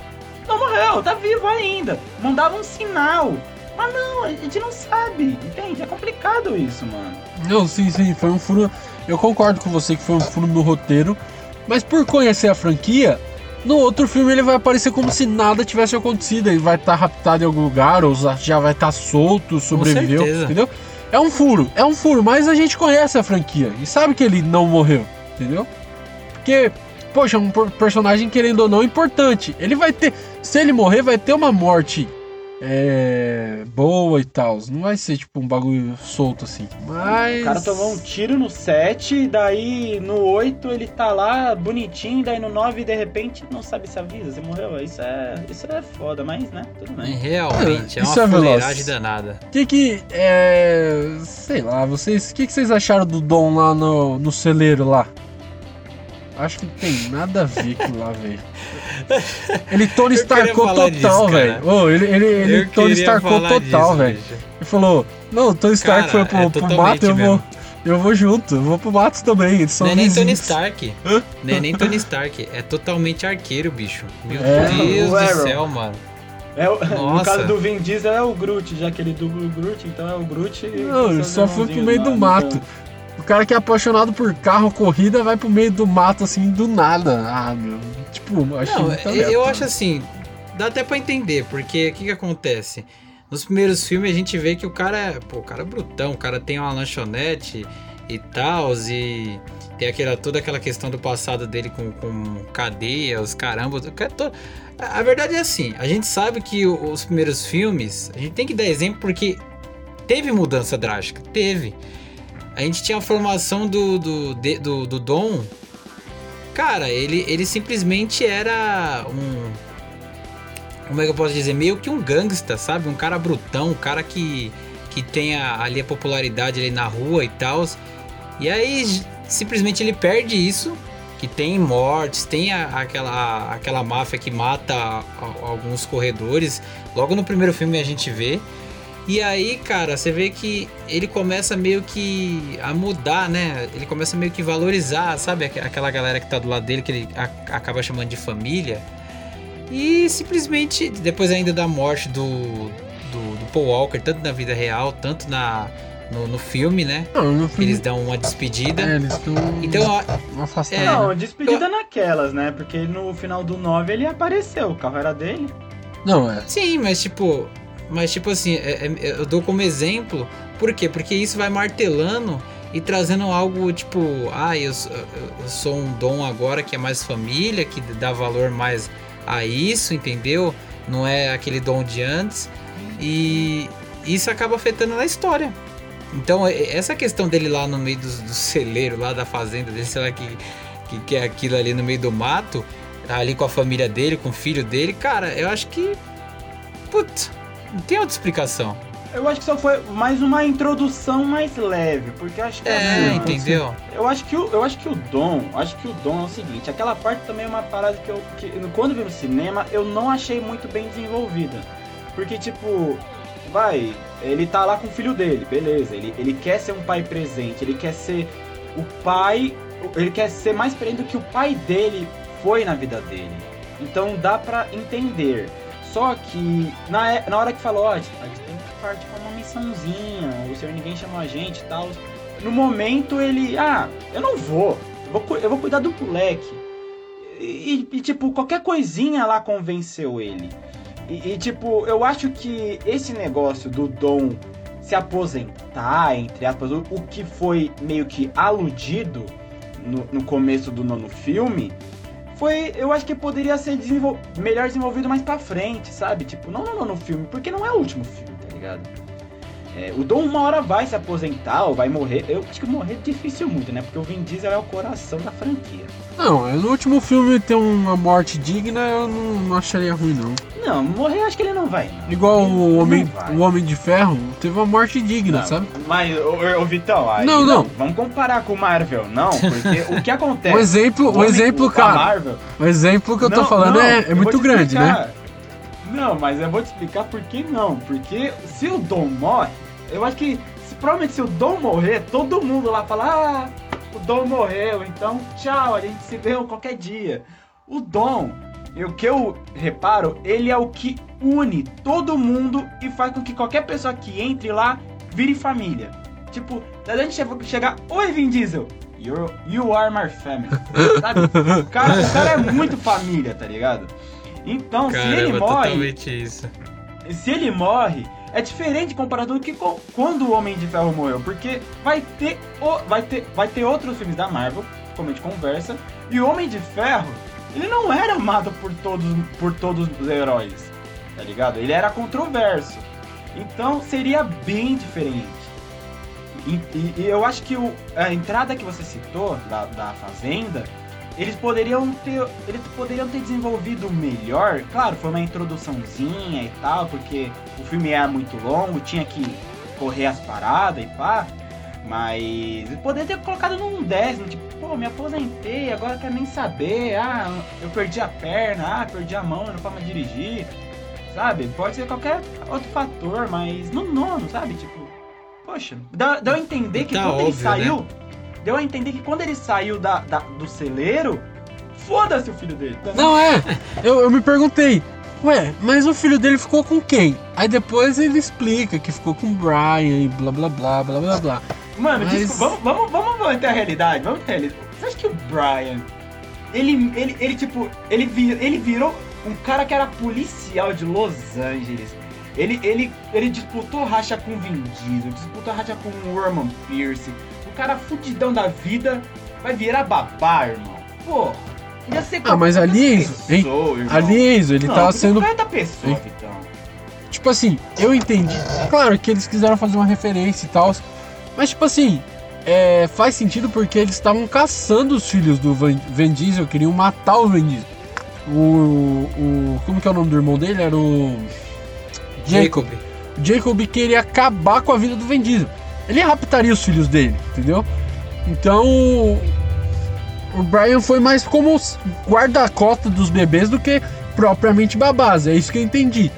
Speaker 2: Não morreu, tá vivo ainda. Mandava um sinal. Mas não, a gente não sabe, entende? É complicado isso, mano.
Speaker 1: Não, sim, sim, foi um furo. Eu concordo com você que foi um furo no roteiro, mas por conhecer a franquia, no outro filme ele vai aparecer como se nada tivesse acontecido. Ele vai estar raptado em algum lugar, ou já vai estar solto, sobreviveu, entendeu? É um furo, é um furo, mas a gente conhece a franquia e sabe que ele não morreu, entendeu? Porque, poxa, um per- personagem querendo ou não importante. Ele vai ter, se ele morrer, vai ter uma morte é, boa e tal. Não vai ser tipo um bagulho solto assim. Mas.
Speaker 2: O cara tomou um tiro no 7, daí no 8 ele tá lá bonitinho, daí no 9 de repente não sabe se avisa, você morreu. Isso é, isso é foda, mas né, tudo bem.
Speaker 3: Realmente, é
Speaker 1: Isso
Speaker 3: uma
Speaker 1: é Velozes.
Speaker 3: fuleiragem danada.
Speaker 1: O que que é. Sei lá, vocês. O que que vocês acharam do Dom lá no, no celeiro lá? Acho que não tem nada a ver com lá, velho. [LAUGHS] Ele Tony Starkou total, velho. Ô, ele ele, ele
Speaker 3: Eu
Speaker 1: Tony Starkou total, velho. Ele falou: Não, o Tony Stark
Speaker 3: Cara,
Speaker 1: foi pro,
Speaker 3: é
Speaker 1: pro mato, eu vou.
Speaker 3: mesmo.
Speaker 1: Eu vou junto, eu vou pro mato também. Eles são
Speaker 3: Não é nem Tony. Stark. Não é nem Tony Stark. É totalmente arqueiro, bicho. Meu
Speaker 1: É,
Speaker 3: Deus do
Speaker 2: Arrow.
Speaker 3: céu, mano.
Speaker 2: É, o- no caso do Vin Diesel é o Groot, já que ele dubla o Groot, então é o Groot. e
Speaker 1: Não, ele só foi pro meio
Speaker 2: lá,
Speaker 1: do
Speaker 2: então.
Speaker 1: O cara que é apaixonado por carro, corrida, vai pro meio do mato assim, do nada. Ah, meu. Tipo, eu achei
Speaker 3: Não,
Speaker 1: muito
Speaker 3: eu
Speaker 1: aleatório.
Speaker 3: acho assim, dá até pra entender, porque o que que acontece? Nos primeiros filmes a gente vê que o cara é, pô, o cara é brutão, o cara tem uma lanchonete e tal, e tem aquela, toda aquela questão do passado dele com, com cadeia, os carambas. o cara to- A a verdade é assim, a gente sabe que os primeiros filmes, a gente tem que dar exemplo porque teve mudança drástica, teve. A gente tinha a formação do, do, de- do, do Dom. Cara, ele, ele simplesmente era um. Como é que eu posso dizer? Meio que um gangsta, sabe? Um cara brutão, um cara que, que tem a- ali a popularidade ali na rua e tal. E aí, simplesmente ele perde isso. Que tem mortes, tem a- aquela, aquela máfia que mata a- alguns corredores. Logo no primeiro filme a gente vê. E aí, cara, você vê que ele começa meio que a mudar, né? Ele começa meio que valorizar, sabe? Aqu- Aquela galera que tá do lado dele, que ele acaba chamando de família. E simplesmente, depois ainda da morte do, do, do Paul Walker, tanto na vida real, tanto na, no, no filme, né?
Speaker 1: Não, no filme.
Speaker 3: eles dão uma despedida.
Speaker 1: É, eles estão
Speaker 3: Então,
Speaker 1: afastados.
Speaker 3: é.
Speaker 2: Não, despedida naquelas, né? Porque no final do 9 ele apareceu, o carro era dele.
Speaker 1: Não, é.
Speaker 3: Sim, mas tipo. Mas tipo assim, é- é- eu dou como exemplo. Por quê? Porque isso vai martelando e trazendo algo tipo, ah, eu, sou- eu sou um dom agora que é mais família, que dá valor mais a isso, entendeu? Não é aquele dom de antes. E isso acaba afetando na história. Então, essa questão dele lá no meio do, do celeiro, lá da fazenda dele, sei lá que, que, que é aquilo ali no meio do mato, ali com a família dele, com o filho dele, cara, eu acho que. Putz, não tem outra explicação.
Speaker 2: Eu acho que só foi mais uma introdução mais leve, porque eu acho que
Speaker 3: É,
Speaker 2: assim,
Speaker 3: entendeu?
Speaker 2: Eu acho que o, eu acho que o dom, acho que o dom é o seguinte, aquela parte também é uma parada que eu que, quando vi no cinema, eu não achei muito bem desenvolvida. Porque tipo, vai, ele tá lá com o filho dele, beleza, ele, ele quer ser um pai presente, ele quer ser o pai, ele quer ser mais presente do que o pai dele foi na vida dele. Então dá pra entender. Só que na, na hora que falou, ó, a gente tem que partir pra uma missãozinha, o senhor ninguém chamou a gente e tal. No momento ele, ah, eu não vou, eu vou, eu vou cuidar do moleque. E, e, tipo, qualquer coisinha lá convenceu ele. E, e, tipo, eu acho que esse negócio do Dom se aposentar, entre aspas, o, o que foi meio que aludido no, no começo do nono filme, foi, eu acho que poderia ser desenvol- melhor desenvolvido mais pra frente, sabe? Tipo, não no nono filme, porque não é o último filme, tá ligado? É, o Dom uma hora vai se aposentar ou vai morrer. Eu acho que morrer é difícil muito, né? Porque o Vin Diesel é o coração da franquia.
Speaker 1: Não, no último filme ter uma morte digna, eu não, não acharia ruim, não.
Speaker 2: Não, morrer acho que ele não vai. Não.
Speaker 1: Igual
Speaker 2: Ele
Speaker 1: o Homem, o Homem de Ferro, teve uma morte digna,
Speaker 2: Não,
Speaker 1: sabe?
Speaker 2: Mas, ô, ô, Vitão, aí,
Speaker 1: Não, não.
Speaker 2: Vamos comparar com o Marvel, não, porque o que acontece? [LAUGHS]
Speaker 1: Um exemplo,
Speaker 2: O
Speaker 1: um exemplo,
Speaker 2: o-
Speaker 1: cara.
Speaker 2: Marvel,
Speaker 1: O exemplo que eu tô falando é, é muito grande, né?
Speaker 2: Não, mas eu vou te explicar por que não. Porque se o Dom morre, eu acho que se, provavelmente se o Dom morrer, todo mundo lá fala: Ah, o Dom morreu, então tchau, a gente se vê qualquer dia. O Dom, e o que eu reparo, ele é o que une todo mundo e faz com que qualquer pessoa que entre lá vire família. Tipo, da gente che- chegar, oi Vin Diesel, You're, you are my family. [LAUGHS] Sabe? O cara, o cara é muito família, tá ligado? Então, se ele
Speaker 3: Caramba,
Speaker 2: morre,
Speaker 3: totalmente isso.
Speaker 2: se ele morre, é diferente comparado do que co- quando o Homem de Ferro morreu, porque vai ter, o- vai ter, vai ter outros filmes da Marvel, como a gente conversa, e o Homem de Ferro, ele não era amado por todos, por todos os heróis, tá ligado? Ele era controverso. Então seria bem diferente. E, e- e eu acho que o- a entrada que você citou da, da Fazenda, eles poderiam ter. Eles poderiam ter desenvolvido melhor. Claro, foi uma introduçãozinha e tal, porque o filme era muito longo, tinha que correr as paradas e pá. Mas eles poderiam ter colocado num décimo, tipo, pô, me aposentei, agora quero nem saber. Ah, eu perdi a perna, ah, perdi a mão, não posso mais dirigir. Sabe? Pode ser qualquer outro fator, mas no nono, sabe? Tipo, poxa, dá- deu a entender que
Speaker 3: Tá
Speaker 2: quando ele
Speaker 3: óbvio,
Speaker 2: saiu. Deu a entender que quando ele saiu da, da- do celeiro, foda-se o filho dele.
Speaker 1: Não, é. Eu, eu me perguntei, ué, mas o filho dele ficou com quem? Aí depois ele explica que ficou com o Brian e blá blá blá blá blá blá.
Speaker 2: Mano,
Speaker 1: Mas-
Speaker 2: desculpa, vamos, vamos, vamos manter a realidade, vamos ter a realidade. Você acha que o Brian, ele, ele, ele tipo, ele, vi- ele virou um cara que era policial de Los Angeles. Ele, ele, ele disputou racha com o Vin Diesel, disputou racha com o Roman Pierce. Cara fudidão da vida vai virar babá, irmão. Porra, ia ser
Speaker 1: Ah, mas ali, Enzo, hein? Ali, Enzo, ele
Speaker 2: Não,
Speaker 1: tava sendo.
Speaker 2: pessoa,
Speaker 1: Hein?
Speaker 2: Vitão.
Speaker 1: Tipo assim, eu entendi. Claro que eles quiseram fazer uma referência e tal. Mas, tipo assim, é, faz sentido porque eles estavam caçando os filhos do Van, Van Diesel, queriam matar o Van Diesel. O, o. Como que é o nome do irmão dele? Era o.
Speaker 3: Jacob.
Speaker 1: Jacob queria acabar com a vida do Van Diesel. Ele raptaria os filhos dele, entendeu? Então. O Brian foi mais como guarda-cota dos bebês do que propriamente babás. É isso que eu entendi.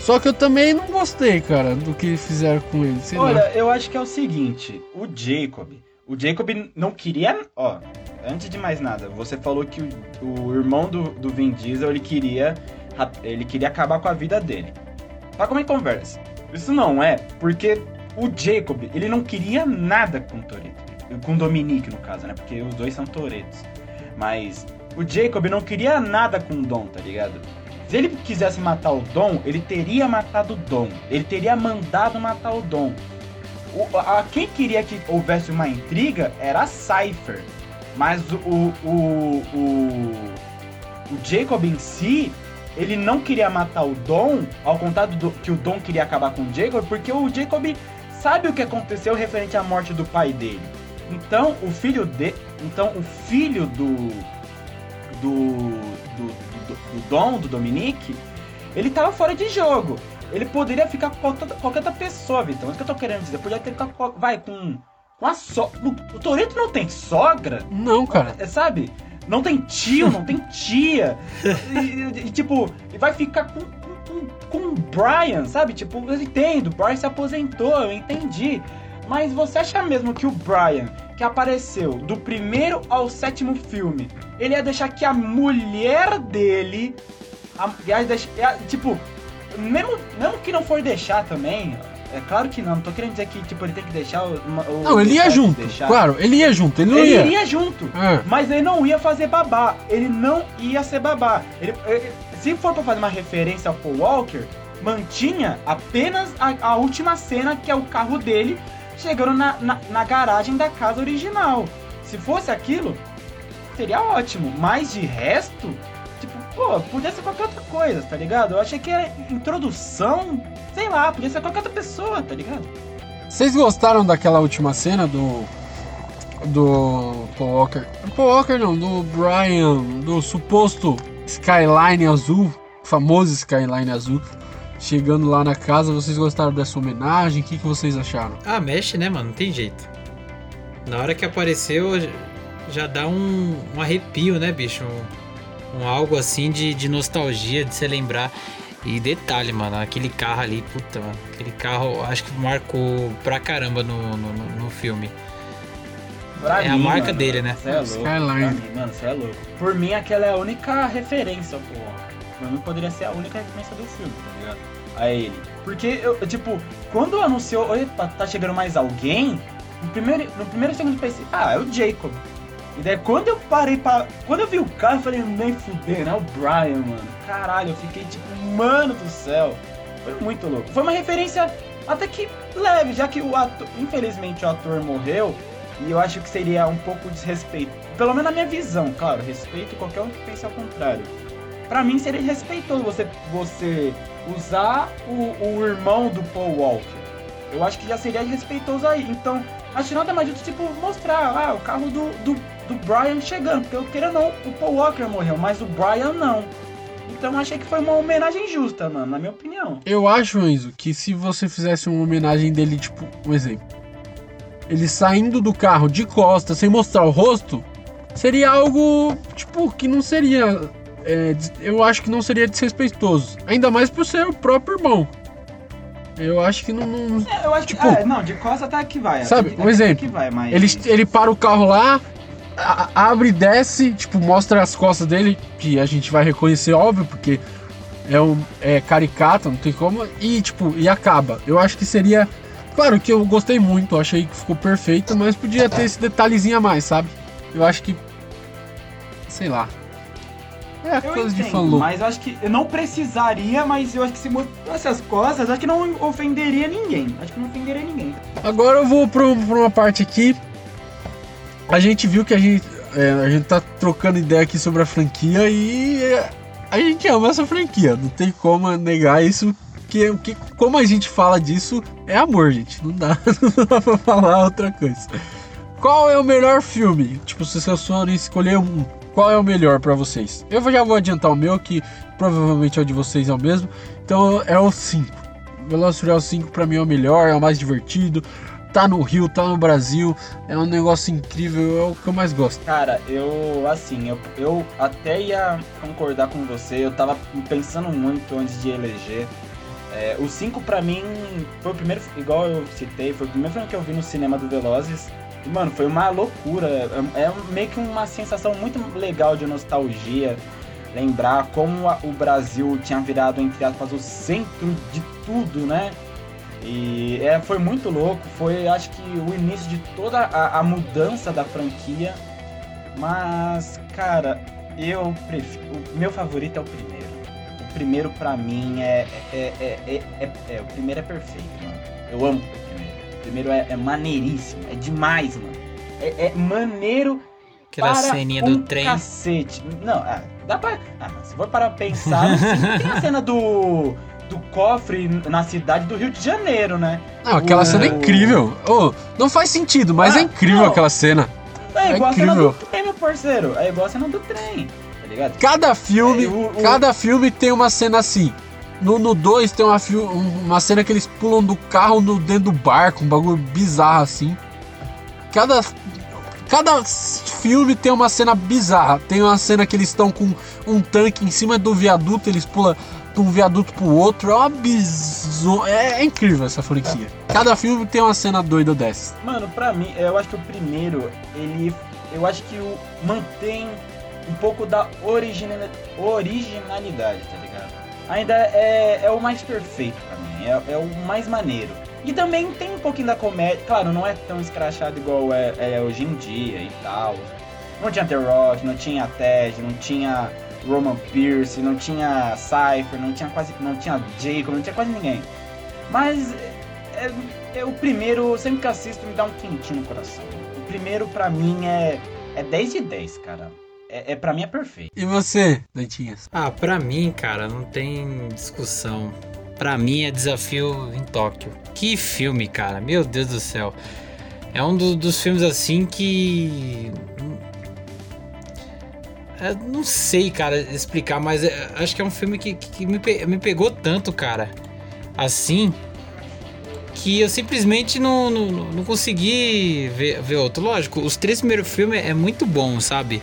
Speaker 1: Só que eu também não gostei, cara, do que fizeram com ele. Sei lá.
Speaker 2: Olha, eu acho que é o seguinte, o Jacob, o Jacob não queria, ó, antes de mais nada, você falou que o, o irmão do, do Vin Diesel, ele queria, ele queria acabar com a vida dele. Pra como é que conversa? Isso não é, porque o Jacob, ele não queria nada com o Toreto, com o Dominique no caso, né, porque os dois são Toretos. Mas o Jacob não queria nada com o Dom, tá ligado? Se ele quisesse matar o Dom, ele teria matado o Dom. Ele teria mandado matar o Dom. O- a, quem queria que houvesse uma intriga era a Cypher. Mas o, o, o, o, Jacob em si, ele não queria matar o Dom, ao contrário do que o Dom queria acabar com o Jacob, porque o Jacob sabe o que aconteceu referente à morte do pai dele. Então, o filho de, então o filho do do, do, do, do Dom, do Dominique, ele tava fora de jogo. Ele poderia ficar com qualquer, qualquer outra pessoa, Vitor. Mas o que eu tô querendo dizer? Podia ter ficado com, vai, com, com a sogra. O Toreto não tem sogra,
Speaker 1: Não, cara.
Speaker 2: é, sabe? Não tem tio, não tem tia. [LAUGHS] E, e- tipo, vai ficar com, com, o Brian, sabe? Tipo, eu entendo, o Brian se aposentou, eu entendi. Mas você acha mesmo que o Brian, que apareceu do primeiro ao sétimo filme, ele ia deixar que a mulher dele. A, ia deixar, ia- tipo, mesmo, mesmo que não for deixar também. É claro que não, não tô querendo dizer que tipo, ele tem que deixar o. o
Speaker 1: Não, ele ia junto.
Speaker 2: deixar.
Speaker 1: Claro, ele ia junto. Ele não
Speaker 2: Ele
Speaker 1: ia.
Speaker 2: iria junto.
Speaker 1: É.
Speaker 2: Mas ele não ia fazer babá. Ele não ia ser babá. Ele, ele- se for pra fazer uma referência ao Paul Walker, mantinha apenas a, a última cena, que é o carro dele chegando na, na, na garagem da casa original. Se fosse aquilo, seria ótimo. Mas de resto, tipo, pô, podia ser qualquer outra coisa, tá ligado? Eu achei que era introdução, sei lá, podia ser qualquer outra pessoa, tá ligado?
Speaker 1: Vocês gostaram daquela última cena do. Do Paul Walker? Paul Walker não, do Brian, do suposto Skyline azul, famoso Skyline azul, chegando lá na casa. Vocês gostaram dessa homenagem? O que, que vocês acharam?
Speaker 3: Ah, mexe, né, mano? Não tem jeito. Na hora que apareceu, já dá um, um arrepio, né, bicho? Um, um algo assim de, de nostalgia, de se lembrar. E detalhe, mano, aquele carro ali, puta, mano, aquele carro acho que marcou pra caramba no, no, no filme.
Speaker 2: Pra
Speaker 3: É a
Speaker 2: mim,
Speaker 3: marca
Speaker 2: mano,
Speaker 3: dele, né?
Speaker 2: Cê é louco.
Speaker 1: Skyline.
Speaker 2: Pra mim, mano, você é louco. Por mim, aquela é a única referência, pô. Pra mim, poderia ser a única referência do filme, tá ligado? A ele. Porque, eu, tipo, quando anunciou, epa, tá chegando mais alguém, no primeiro, no primeiro segundo eu pensei, ah, é o Jacob. E daí, quando eu parei pra. Quando eu vi o carro, eu falei, nem fudendo, é o Brian, mano. Caralho, eu fiquei tipo, mano do céu. Foi muito louco. Foi uma referência até que leve, já que o ator, infelizmente o ator morreu, e eu acho que seria um pouco desrespeito. Pelo menos na minha visão, claro, respeito qualquer um que pense ao contrário. Pra mim seria respeitoso você, você usar o, o irmão do Paul Walker. Eu acho que já seria respeitoso aí. Então, acho nada mais justo, tipo, mostrar ah, o carro do, do, do Brian chegando. Porque eu queira ou não, o Paul Walker morreu, mas o Brian não. Então achei que foi uma homenagem justa, mano, na minha opinião.
Speaker 1: Eu acho, Enzo, que se você fizesse uma homenagem dele, tipo, um exemplo. Ele saindo do carro de costas, sem mostrar o rosto, seria algo, tipo, que não seria. é, eu acho que não seria desrespeitoso. Ainda mais por ser o próprio irmão. Eu acho que não. não-
Speaker 2: É, eu acho
Speaker 1: Tipo,
Speaker 2: que. É, não, de costa até que vai.
Speaker 1: sabe,
Speaker 2: até
Speaker 1: um exemplo.
Speaker 2: vai, mas...
Speaker 1: Ele, ele para o carro lá, a- abre e desce, tipo, mostra as costas dele, que a gente vai reconhecer, óbvio, porque é um é caricato, não tem como, e tipo, e acaba. Eu acho que seria. Claro que eu gostei muito, achei que ficou perfeito, mas podia ter esse detalhezinho a mais, sabe? Eu acho que. Sei lá. É
Speaker 2: Eu
Speaker 1: coisa de
Speaker 2: entendo,
Speaker 1: fã louco.
Speaker 2: mas eu acho que eu não precisaria, mas eu acho que se mostrasse as costas, acho que não ofenderia ninguém. Acho que não ofenderia ninguém.
Speaker 1: Agora eu vou pra, pra uma parte aqui. A gente viu que a gente, é, a gente tá trocando ideia aqui sobre a franquia e é, a gente ama essa franquia. Não tem como negar isso. Que, que como a gente fala disso, é amor, gente. Não dá, [LAUGHS] não dá pra falar outra coisa. Qual é o melhor filme? Tipo, se vocês forem escolher um, qual é o melhor pra vocês? Eu já vou adiantar o meu, que provavelmente é o de vocês é o mesmo. Então é o 5. Velozes Furiosos 5 pra mim é o melhor, é o mais divertido. Tá no Rio, tá no Brasil, é um negócio incrível, é o que eu mais gosto.
Speaker 2: Cara, eu, assim, eu, eu até ia concordar com você, eu tava pensando muito antes de eleger. É, o 5 pra mim foi o primeiro, igual eu citei, foi o primeiro filme que eu vi no cinema do Velozes. E, mano, foi uma loucura. É, é meio que uma sensação muito legal de nostalgia. Lembrar como a- o Brasil tinha virado, entre aspas, o centro de tudo, né? E é, foi muito louco. Foi, acho que, o início de toda a, a mudança da franquia. Mas, cara, eu prefiro. O meu favorito é o primeiro. O primeiro, pra mim, é. é, é, é, é- é- o primeiro é perfeito, mano. Eu amo o primeiro. O primeiro é, é maneiríssimo. É demais, mano. É, é maneiro
Speaker 3: Aquela
Speaker 2: para
Speaker 3: ceninha
Speaker 2: um
Speaker 3: do trem.
Speaker 2: Cacete. Não, ah, dá pra. Ah, se for para pensar, tem a cena do. Do cofre na cidade do Rio de Janeiro, né?
Speaker 1: Não, aquela
Speaker 2: O-
Speaker 1: cena é incrível. Oh, não faz sentido, mas
Speaker 2: Ah,
Speaker 1: é incrível
Speaker 2: não.
Speaker 1: aquela cena.
Speaker 2: É
Speaker 1: É
Speaker 2: igual a cena
Speaker 1: incrível.
Speaker 2: do trem, meu parceiro. É igual a cena do trem, tá ligado?
Speaker 1: Cada filme,
Speaker 2: É, o- o-
Speaker 1: cada filme tem uma cena assim. No 2 tem uma, um- uma cena que eles pulam do carro no, dentro do barco, um bagulho bizarro assim. Cada, cada filme tem uma cena bizarra. Tem uma cena que eles estão com um tanque em cima do viaduto, eles pulam de um viaduto pro outro. É uma bizo... é, é incrível essa franquia. Cada filme tem uma cena doida dessa.
Speaker 2: Mano, pra mim, eu acho que o primeiro, ele. Eu acho que o mantém um pouco da original, originalidade, tá ligado? Ainda é, é o mais perfeito pra mim, é, é o mais maneiro. E também tem um pouquinho da comédia, claro, não é tão escrachado igual é, é hoje em dia e tal. Não tinha The Rock, não tinha Ted, não tinha Roman Pierce, não tinha Cypher, não tinha quase. não tinha Jacob, não tinha quase ninguém. Mas é, é o primeiro, sempre que assisto, me dá um quentinho no coração. O primeiro, pra mim, é, é 10 de 10, cara. É, é, pra mim é perfeito.
Speaker 1: E você, Dantinhas?
Speaker 3: Ah, pra mim, cara, não tem discussão. pra mim é Desafio em Tóquio. Que filme, cara. Meu Deus do céu. É um do- dos filmes assim que. Eu não sei, cara, explicar, mas é- acho que é um filme que, que me, pe- me pegou tanto, cara. Assim. Que eu simplesmente não, não, não consegui ver, ver outro. Lógico, os três primeiros filmes é muito bom, sabe?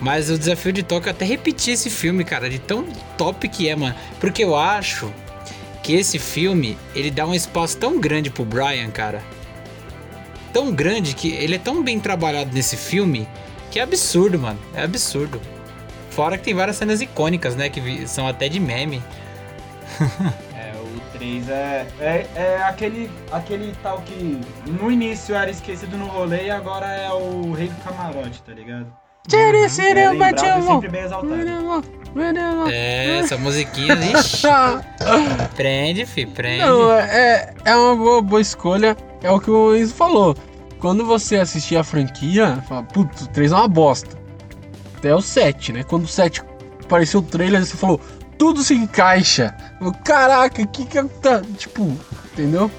Speaker 3: Mas o Desafio de Tóquio, eu até repeti esse filme, cara, de tão top que é, mano. Porque eu acho que esse filme, ele dá um espaço tão grande pro Brian, cara. Tão grande que ele é tão bem trabalhado nesse filme que é absurdo, mano. É absurdo. Fora que tem várias cenas icônicas, né? Que são até de meme. [LAUGHS]
Speaker 2: É, o 3 é, é, é aquele, aquele tal que no início era esquecido no rolê e agora é o rei do camarote, tá ligado?
Speaker 1: Tire,
Speaker 2: É.
Speaker 3: É, essa musiquinha, [LAUGHS] ixi, prende, fi, prende.
Speaker 1: Não, é, é uma boa, boa escolha. É o que o Enzo falou. Quando você assistir a franquia, fala, putz, o 3 é uma bosta. Até o 7, né? Quando o 7 apareceu o trailer, você falou, tudo se encaixa. Caraca, que que tá. Tipo, entendeu?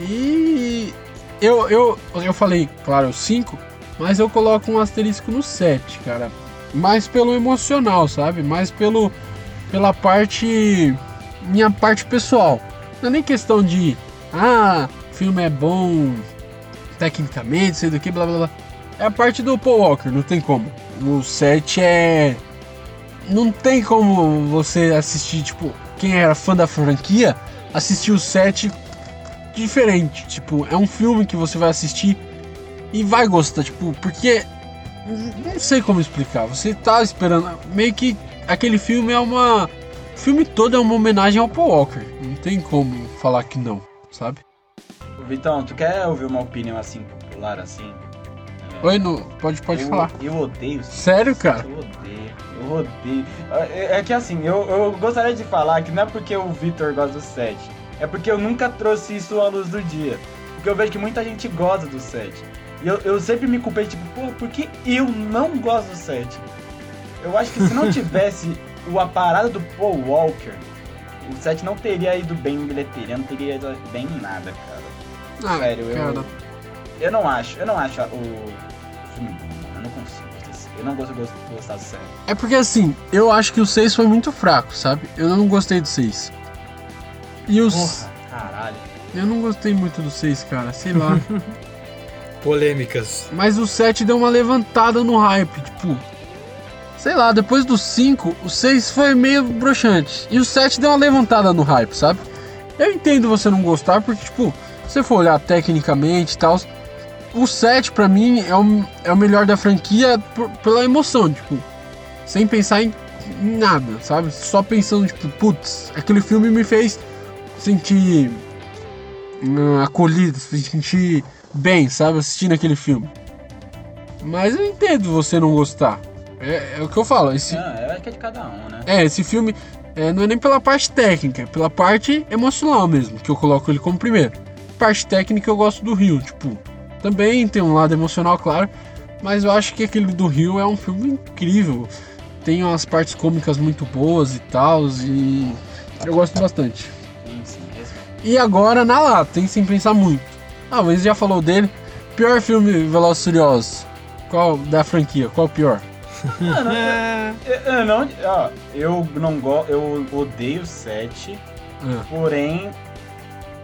Speaker 1: E eu, eu, eu falei, claro, o 5, mas eu coloco um asterisco no 7, cara. Mais pelo emocional, sabe? Mais pelo, pela parte. Minha parte pessoal. Não é nem questão de. Ah, filme é bom tecnicamente, sei do que, blá blá blá. É a parte do Paul Walker, não tem como. O 7 é. Não tem como você assistir, tipo, quem era fã da franquia, assistir o 7 diferente. Tipo, é um filme que você vai assistir e vai gostar, tipo, porque. Não sei como explicar. Você tá esperando. Meio que aquele filme é uma. O filme todo é uma homenagem ao Paul Walker. Não tem como falar que não, sabe?
Speaker 2: Vitão, tu quer ouvir uma opinião assim popular assim? É,
Speaker 1: Oi, no, pode, pode
Speaker 2: eu,
Speaker 1: falar.
Speaker 2: Eu odeio.
Speaker 1: Sério, cara?
Speaker 2: Eu odeio, eu odeio. É, é que assim, eu, eu gostaria de falar que não é porque o Victor gosta do 7, é porque eu nunca trouxe isso à luz do dia. Porque eu vejo que muita gente gosta do 7. Eu, eu sempre me culpei, tipo, pô, por que eu não gosto do 7? Eu acho que se não [LAUGHS] tivesse o a parada do Paul Walker, o 7 não teria ido bem em bilheteria, não teria ido bem em nada, cara.
Speaker 1: Ah,
Speaker 2: Sério, eu,
Speaker 1: cara.
Speaker 2: eu não acho, eu não acho o filme bom. Eu não consigo. Eu não gosto de gostar do 7.
Speaker 1: É porque assim, eu acho que o 6 foi muito fraco, sabe? Eu não gostei do 6. E os.
Speaker 2: Porra, caralho.
Speaker 1: Eu não gostei muito do 6, cara, sei lá. [LAUGHS]
Speaker 3: Polêmicas.
Speaker 1: Mas o 7 deu uma levantada no hype, tipo. Sei lá, depois do 5, o 6 foi meio broxante. E o 7 deu uma levantada no hype, sabe? Eu entendo você não gostar, porque, tipo, se você for olhar tecnicamente e tal, o 7 pra mim é o, é o melhor da franquia por- pela emoção, tipo, sem pensar em, nada, sabe? Só pensando, tipo, putz, aquele filme me fez sentir hum, acolhido, sentir bem, sabe? Assistindo aquele filme. Mas eu entendo você não gostar. É, é o que eu falo. Esse,
Speaker 2: Não, é que é de cada um, né?
Speaker 1: é, esse filme é, não é nem pela parte técnica, é pela parte emocional mesmo, que eu coloco ele como primeiro. Parte técnica eu gosto do Rio, tipo, também tem um lado emocional, claro, mas eu acho que aquele do Rio é um filme incrível. Tem umas partes cômicas muito boas e tal, e eu gosto bastante. E agora na lata, hein, sem pensar muito. Ah, mas já falou dele. Pior filme Velozes e Furiosos. Qual da franquia? Qual o pior?
Speaker 2: Mano, eu, eu- eu não. Ó, eu não gosto. Eu odeio o 7,
Speaker 1: Ah,
Speaker 2: porém.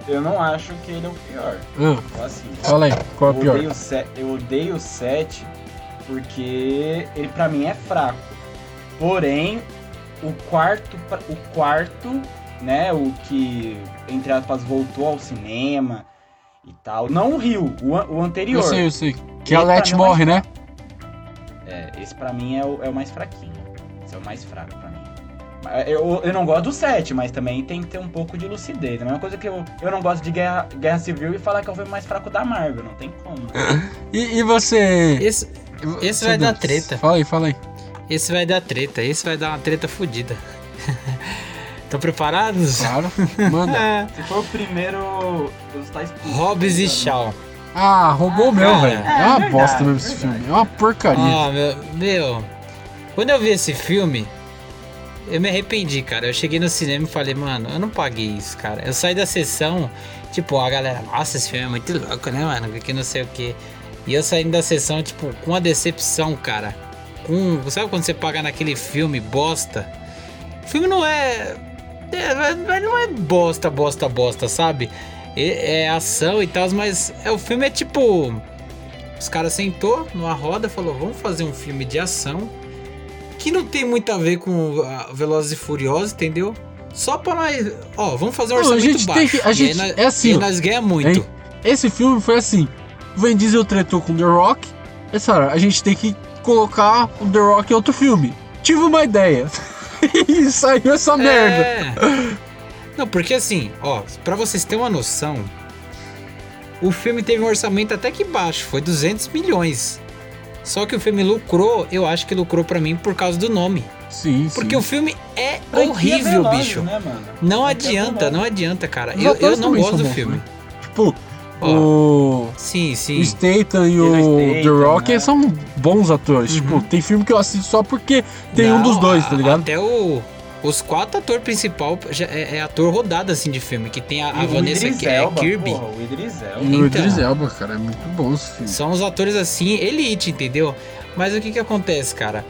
Speaker 2: Eu não acho que ele é o pior.
Speaker 1: ah,
Speaker 2: Ou assim.
Speaker 1: fala aí, qual é o
Speaker 2: eu
Speaker 1: pior?
Speaker 2: Odeio o se- eu odeio o 7 porque ele pra mim é fraco. Porém, o quarto, o quarto, né, o que entre aspas voltou ao cinema e tal, não o Rio, o, an- o anterior.
Speaker 1: Eu sei, eu sei. Que a
Speaker 2: Ele pra
Speaker 1: Let
Speaker 2: mim é o
Speaker 1: morre, né?
Speaker 2: É, esse pra mim é o, é o mais fraquinho. Esse é o mais fraco pra mim. Mas Eu, eu não gosto do 7, mas também tem que ter um pouco de lucidez. É a mesma coisa que eu, eu não gosto de Guerra, Guerra Civil e falar que é o filme mais fraco da Marvel. Não tem como. [LAUGHS]
Speaker 1: E, e você.
Speaker 3: Esse, esse vai dar treta.
Speaker 1: Fala aí, fala aí.
Speaker 3: esse vai dar treta. Esse vai dar uma treta fodida. [LAUGHS] Estão preparados?
Speaker 1: Claro, [LAUGHS] manda.
Speaker 2: Se for o primeiro, eu estar expulso.
Speaker 3: Hobbs e? Shaw.
Speaker 1: Ah, roubou o meu,
Speaker 3: cara.
Speaker 1: velho. É
Speaker 2: É,
Speaker 1: uma
Speaker 2: verdade,
Speaker 1: bosta mesmo esse
Speaker 2: verdade.
Speaker 1: filme. É uma porcaria.
Speaker 3: Ah, meu, meu. Quando eu vi esse filme, eu me arrependi, cara. Eu cheguei no cinema e falei, mano, eu não paguei isso, cara. Eu saí da sessão, tipo, a galera, nossa, esse filme é muito louco, né, mano? Que não sei o que. E eu saindo da sessão, tipo, com a decepção, cara. Com. Sabe quando você paga naquele filme bosta? O filme não é. É não é bosta, bosta, bosta, sabe? É, é ação e tal, mas é, o filme é tipo. Os caras sentou numa roda e falou: vamos fazer um filme de ação que não tem muito a ver com uh, Velozes e Furiosos, entendeu? Só pra nós. Ó, vamos fazer um
Speaker 1: Não, a
Speaker 3: orçamento
Speaker 1: gente
Speaker 3: baixo.
Speaker 1: tem que- a gente-
Speaker 3: nós,
Speaker 1: é assim,
Speaker 3: e nós ganhamos muito.
Speaker 1: Hein? Esse filme foi assim: o Vin Diesel tretou com The Rock. Essa hora, a gente tem que colocar o The Rock em outro filme. Tive uma ideia. [LAUGHS] [LAUGHS] e saiu essa merda.
Speaker 3: É. Não, porque assim, ó, pra vocês terem uma noção, o filme teve um orçamento até que baixo, foi 200 milhões. Só que o filme lucrou, eu acho que lucrou pra mim por causa do nome.
Speaker 1: Sim,
Speaker 3: Porque
Speaker 1: sim.
Speaker 3: o filme é
Speaker 2: Franquia
Speaker 3: horrível,
Speaker 2: Velozes,
Speaker 3: bicho.
Speaker 2: Né, mano?
Speaker 3: Não
Speaker 2: Franquia
Speaker 3: adianta,
Speaker 2: Velozes.
Speaker 3: não adianta, cara.
Speaker 1: Os
Speaker 3: Eu, eu não gosto do
Speaker 1: bons,
Speaker 3: filme.
Speaker 1: né? Tipo,
Speaker 3: Ó,
Speaker 1: o.
Speaker 3: sim, sim.
Speaker 1: O Statham e o The
Speaker 2: Statham,
Speaker 1: Rock
Speaker 2: né?
Speaker 1: são bons atores.
Speaker 3: Uhum.
Speaker 1: Tipo, tem filme que eu assisto só porque tem um
Speaker 3: Não,
Speaker 1: dos dois, tá ligado?
Speaker 3: Até o, os quatro atores principal já é, é ator rodado assim de filme, que tem a, a Vanessa
Speaker 2: Idris
Speaker 3: Ki- é,
Speaker 2: Elba,
Speaker 3: Kirby.
Speaker 2: Porra, o Idris Elba.
Speaker 1: E o
Speaker 3: Então.
Speaker 1: Idris Elba, cara, é muito bom esse filme.
Speaker 3: São os atores assim, elite, entendeu? Mas o que que acontece, cara?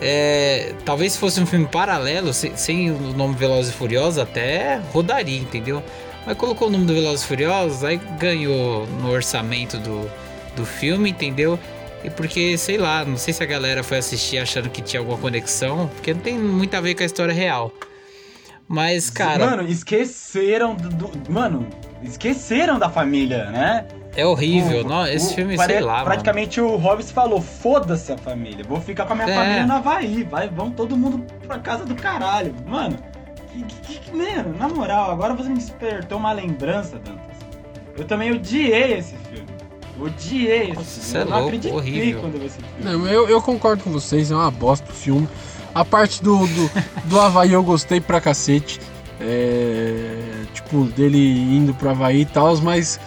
Speaker 3: É, talvez se fosse um filme paralelo, se- sem o nome Velozes e Furiosos, até rodaria, entendeu? Mas colocou o nome do Velozes Furiosos, aí ganhou no orçamento do, do filme, entendeu? E porque, sei lá, não sei se a galera foi assistir achando que tinha alguma conexão, porque não tem muito a ver com a história real. Mas, cara,
Speaker 2: Mano, esqueceram do, do- Mano, esqueceram da família, né?
Speaker 3: é horrível.
Speaker 2: O-
Speaker 3: não, esse
Speaker 2: o-
Speaker 3: filme,
Speaker 2: pare-
Speaker 3: sei lá, mano.
Speaker 2: Praticamente o Hobbs falou: foda-se a família, vou ficar com a minha
Speaker 3: É.
Speaker 2: família no Havaí, vai, vão todo mundo pra casa do caralho. Mano, que, que, mano, na moral, agora você me despertou uma lembrança, Dantas. Eu também odiei esse filme. Odiei esse
Speaker 3: Nossa,
Speaker 2: filme.
Speaker 3: cê é
Speaker 2: eu não
Speaker 3: louco,
Speaker 2: acreditei
Speaker 3: horrível.
Speaker 2: quando eu vi esse filme.
Speaker 1: Não, eu, eu concordo com vocês, é uma bosta o filme. A parte do, do, [LAUGHS] do Havaí eu gostei pra cacete. É, tipo, dele indo pro Havaí e tal, mas.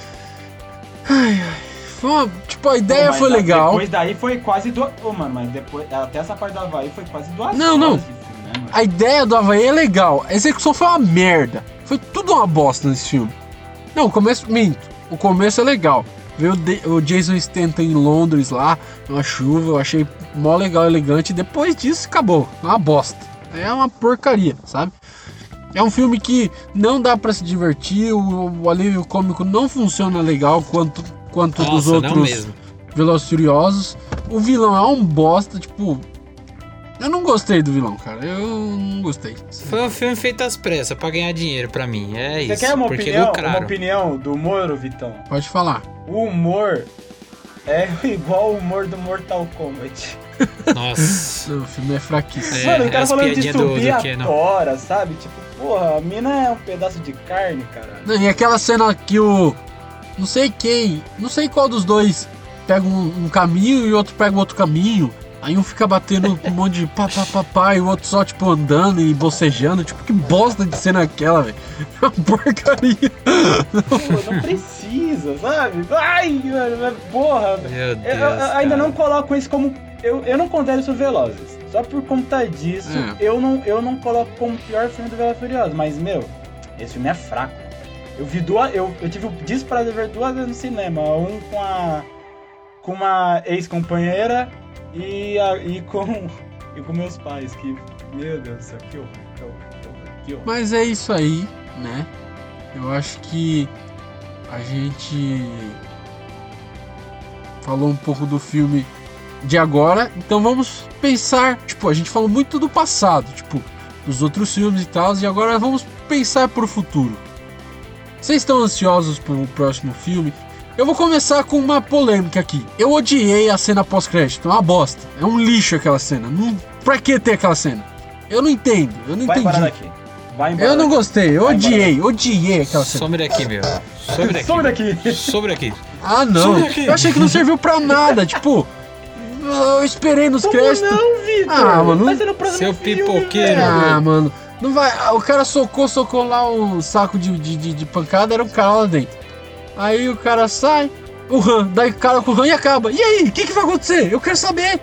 Speaker 1: Ai, ai. Foi uma, tipo, a ideia
Speaker 2: Pô,
Speaker 1: foi
Speaker 2: a-
Speaker 1: legal.
Speaker 2: Depois daí foi quase duas. Ô, mano, mas depois. Até essa parte do Havaí foi quase duas
Speaker 1: Não,
Speaker 2: horas
Speaker 1: não. A ideia do Havaí é legal. A execução foi uma merda. Foi tudo uma bosta nesse filme. Não, o começo. Minto. O começo é legal. Ver o, Jason Stanton em Londres lá, numa chuva, eu achei mó legal, elegante. Depois disso, acabou. É uma bosta. É uma porcaria, sabe? É um filme que não dá pra se divertir, o, o alívio cômico não funciona legal quanto, quanto dos
Speaker 3: Nossa, não
Speaker 1: outros. Velozes Furiosos. O vilão é um bosta, tipo. Eu não gostei do vilão, cara. Eu não gostei.
Speaker 3: Foi um filme feito às pressas pra ganhar dinheiro pra mim. É
Speaker 2: Você
Speaker 3: isso.
Speaker 2: quer uma
Speaker 3: porque
Speaker 2: opinião, uma
Speaker 3: lucraram.
Speaker 2: opinião do humor, Vitão?
Speaker 1: Pode falar.
Speaker 2: O humor é [LAUGHS] igual o humor do Mortal Kombat.
Speaker 3: Nossa. [LAUGHS]
Speaker 1: O filme é fraquíssimo.
Speaker 3: É,
Speaker 2: Mano, o cara
Speaker 3: as
Speaker 2: falando de
Speaker 3: piadinhas do-
Speaker 2: subir
Speaker 3: do
Speaker 2: a tora, sabe? Tipo, porra, a mina é um pedaço de carne, cara.
Speaker 1: E aquela cena que o. Não sei quem. Não sei qual dos dois pega um, um caminho e o outro pega outro caminho. Aí um fica batendo um monte de pá, pá, pá, pá, e o outro só, tipo, andando e bocejando. Tipo, que bosta de cena é aquela, velho. É uma porcaria.
Speaker 2: Pô, não precisa, sabe? Ai, mano, mas porra.
Speaker 3: Meu
Speaker 2: Eu,
Speaker 3: Deus.
Speaker 2: eu- eu ainda não coloco isso como. Eu, eu não considero isso Velozes. Só por conta disso,
Speaker 1: É.
Speaker 2: eu, não, eu não coloco como o pior filme do Velozes Furiosos. Mas, meu, esse filme é fraco. Eu vi duas. Eu, eu tive o desprazer de ver duas vezes no cinema. Um com a. com uma ex-companheira e, a, e com. e com meus pais. Que. Meu Deus do céu, que horror, que horror, que horror.
Speaker 1: Mas é isso aí, né? Eu acho que a gente falou um pouco do filme de agora, então vamos pensar, tipo, a gente falou muito do passado, tipo, dos outros filmes e tal, e agora vamos pensar pro futuro. Vocês estão ansiosos pro próximo filme? Eu vou começar com uma polêmica aqui. Eu odiei a cena pós-crédito, é uma bosta. É um lixo aquela cena. Não, pra que ter aquela cena? Eu não entendo, eu não
Speaker 2: Vai embora
Speaker 1: entendi.
Speaker 2: daqui. Vai embora
Speaker 1: Eu não gostei, eu
Speaker 2: Vai
Speaker 1: odiei, odiei aquela cena.
Speaker 3: Some daqui, meu. Some daqui.
Speaker 2: Some daqui.
Speaker 3: Some daqui.
Speaker 1: Ah, não.
Speaker 3: Daqui.
Speaker 1: Eu achei que não serviu pra nada. tipo, eu esperei nos
Speaker 2: Como
Speaker 1: créditos.
Speaker 2: não, Vitor?
Speaker 1: Ah, mano,
Speaker 2: próximo
Speaker 3: Seu pipoqueiro.
Speaker 2: velho.
Speaker 1: Ah, mano. Não vai. O cara socou, socou lá o saco de, de, de, de pancada, era um cara lá dentro. Aí o cara sai, o Han, daí o cara com o Han e acaba. E aí, o que, que vai acontecer? Eu quero saber.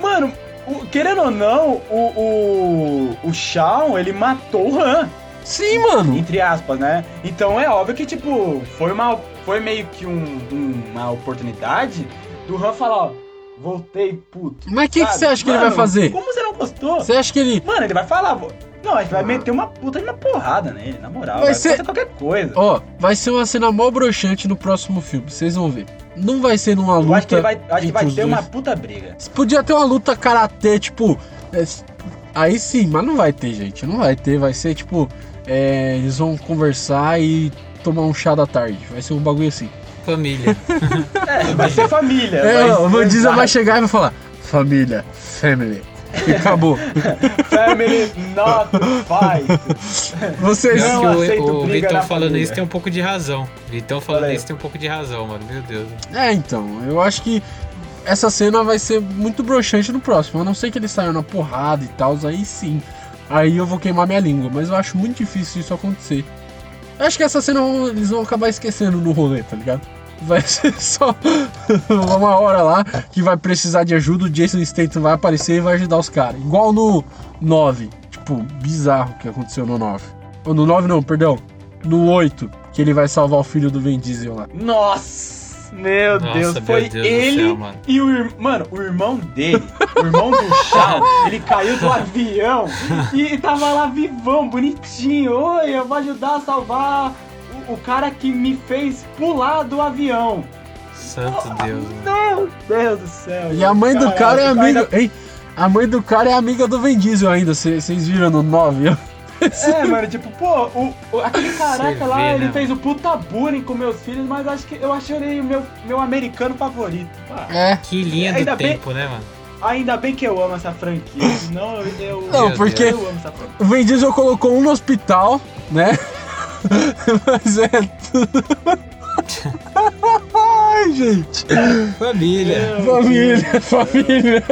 Speaker 2: Mano, o- querendo ou não, o, o, o Shawn, ele matou o Han,
Speaker 1: Sim, mano.
Speaker 2: entre aspas, né? Então é óbvio que, tipo, foi, uma, foi meio que um- um- uma oportunidade do Han falar, ó, voltei, puto.
Speaker 1: Mas o que, que você acha que ele vai
Speaker 2: Mano,
Speaker 1: fazer?
Speaker 2: Como você não gostou?
Speaker 1: Você acha que ele.
Speaker 2: Mano, ele vai falar, não, a gente vai meter uma puta de uma porrada nele, na moral.
Speaker 1: Vai
Speaker 2: Vai,
Speaker 1: ser-
Speaker 2: qualquer coisa.
Speaker 1: Ó, vai ser uma cena mó broxante no próximo filme, vocês vão ver. Não vai ser numa luta.
Speaker 2: Eu acho que, ele vai, acho que vai
Speaker 1: os
Speaker 2: ter
Speaker 1: dois.
Speaker 2: uma puta briga.
Speaker 1: Podia ter uma luta karatê, tipo. é, aí sim, mas não vai ter, gente. Não vai ter. Vai ser tipo. é, eles vão conversar e tomar um chá da tarde. Vai ser um bagulho assim.
Speaker 3: Família. [LAUGHS]
Speaker 2: É, vai ser família.
Speaker 1: É,
Speaker 2: vai
Speaker 1: o Diesel vai chegar e vai falar: Família, family. E acabou.
Speaker 2: Family not fight.
Speaker 1: Vocês.
Speaker 2: Não
Speaker 3: que
Speaker 2: aceito
Speaker 3: o, o Vitão falando
Speaker 2: família.
Speaker 3: isso tem um pouco de razão. Vitão falando isso tem um pouco de razão, mano. Meu Deus.
Speaker 1: É, então. Eu acho que essa cena vai ser muito broxante no próximo. A não ser que eles saiam na porrada e tal, aí sim. Aí eu vou queimar minha língua. Mas eu acho muito difícil isso acontecer. Eu acho que essa cena eles vão acabar esquecendo no rolê, tá ligado? Vai [LAUGHS] ser só uma hora lá que vai precisar de ajuda, o Jason Statham vai aparecer e vai ajudar os caras. Igual no 9. Tipo, bizarro o que aconteceu no 9. Ou no 9 não, perdão. No 8, que ele vai salvar o filho do Vin Diesel lá.
Speaker 2: Nossa, meu
Speaker 3: Nossa,
Speaker 2: Deus.
Speaker 3: meu
Speaker 2: Foi
Speaker 3: Deus
Speaker 2: ele
Speaker 3: céu, mano.
Speaker 2: e o irmão. Mano, o irmão dele, o irmão do Shawn, [LAUGHS] ele caiu do avião e tava lá vivão, bonitinho. Oi, eu vou ajudar a salvar o, cara que me fez pular do avião.
Speaker 3: Santo Deus. mano.
Speaker 2: Meu Deus do céu.
Speaker 1: E a mãe do cara é
Speaker 2: ainda-
Speaker 1: amiga. Hein? A mãe do cara é amiga do Vin Diesel ainda. Vocês viram no 9?
Speaker 2: É, mano, tipo, pô, o, o- aquele caraca lá,
Speaker 3: vê,
Speaker 2: ele
Speaker 3: né,
Speaker 2: fez o puta bullying com meus filhos, mas acho que eu achei ele o meu, meu americano favorito. Ah,
Speaker 1: É.
Speaker 3: Que linha do
Speaker 2: Ainda bem-
Speaker 3: tempo, né, mano?
Speaker 2: Ainda bem que eu amo essa franquia, senão eu. eu
Speaker 1: Não, porque
Speaker 2: Eu amo essa franquia.
Speaker 1: o Vin Diesel colocou um no hospital, né? [LAUGHS] Mas é. Ai, gente.
Speaker 3: Família.
Speaker 1: Família, família.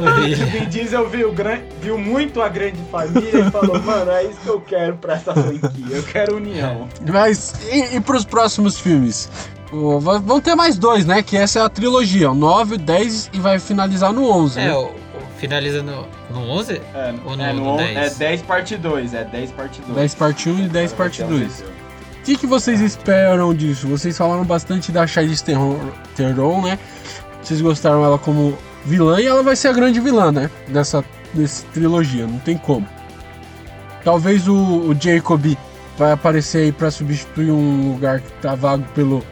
Speaker 2: O [LAUGHS]
Speaker 3: Família.
Speaker 2: Vin Diesel viu, viu muito a grande família e falou, mano, é isso que eu quero pra essa franquia. Eu quero união.
Speaker 1: Mas e, e pros próximos filmes? Vão ter mais dois, né? Que essa é a trilogia: o 9, o 10 e vai finalizar no 11.
Speaker 3: É,
Speaker 1: né?
Speaker 3: o- finaliza no, no 11?
Speaker 2: É,
Speaker 3: Ou no-
Speaker 2: é,
Speaker 3: no 10?
Speaker 2: é 10 parte 2, é 10 parte 2.
Speaker 1: 10 parte 1 e 10
Speaker 2: Agora
Speaker 1: parte
Speaker 2: vai ter um
Speaker 1: 2.
Speaker 2: desses.
Speaker 1: O que, que vocês esperam disso? Vocês falaram bastante da Charlize Theron, Theron, né? Vocês gostaram ela como vilã e ela vai ser a grande vilã, né? Dessa, dessa trilogia, não tem como. Talvez o, o Jacob vai aparecer aí pra substituir um lugar que tá vago pelo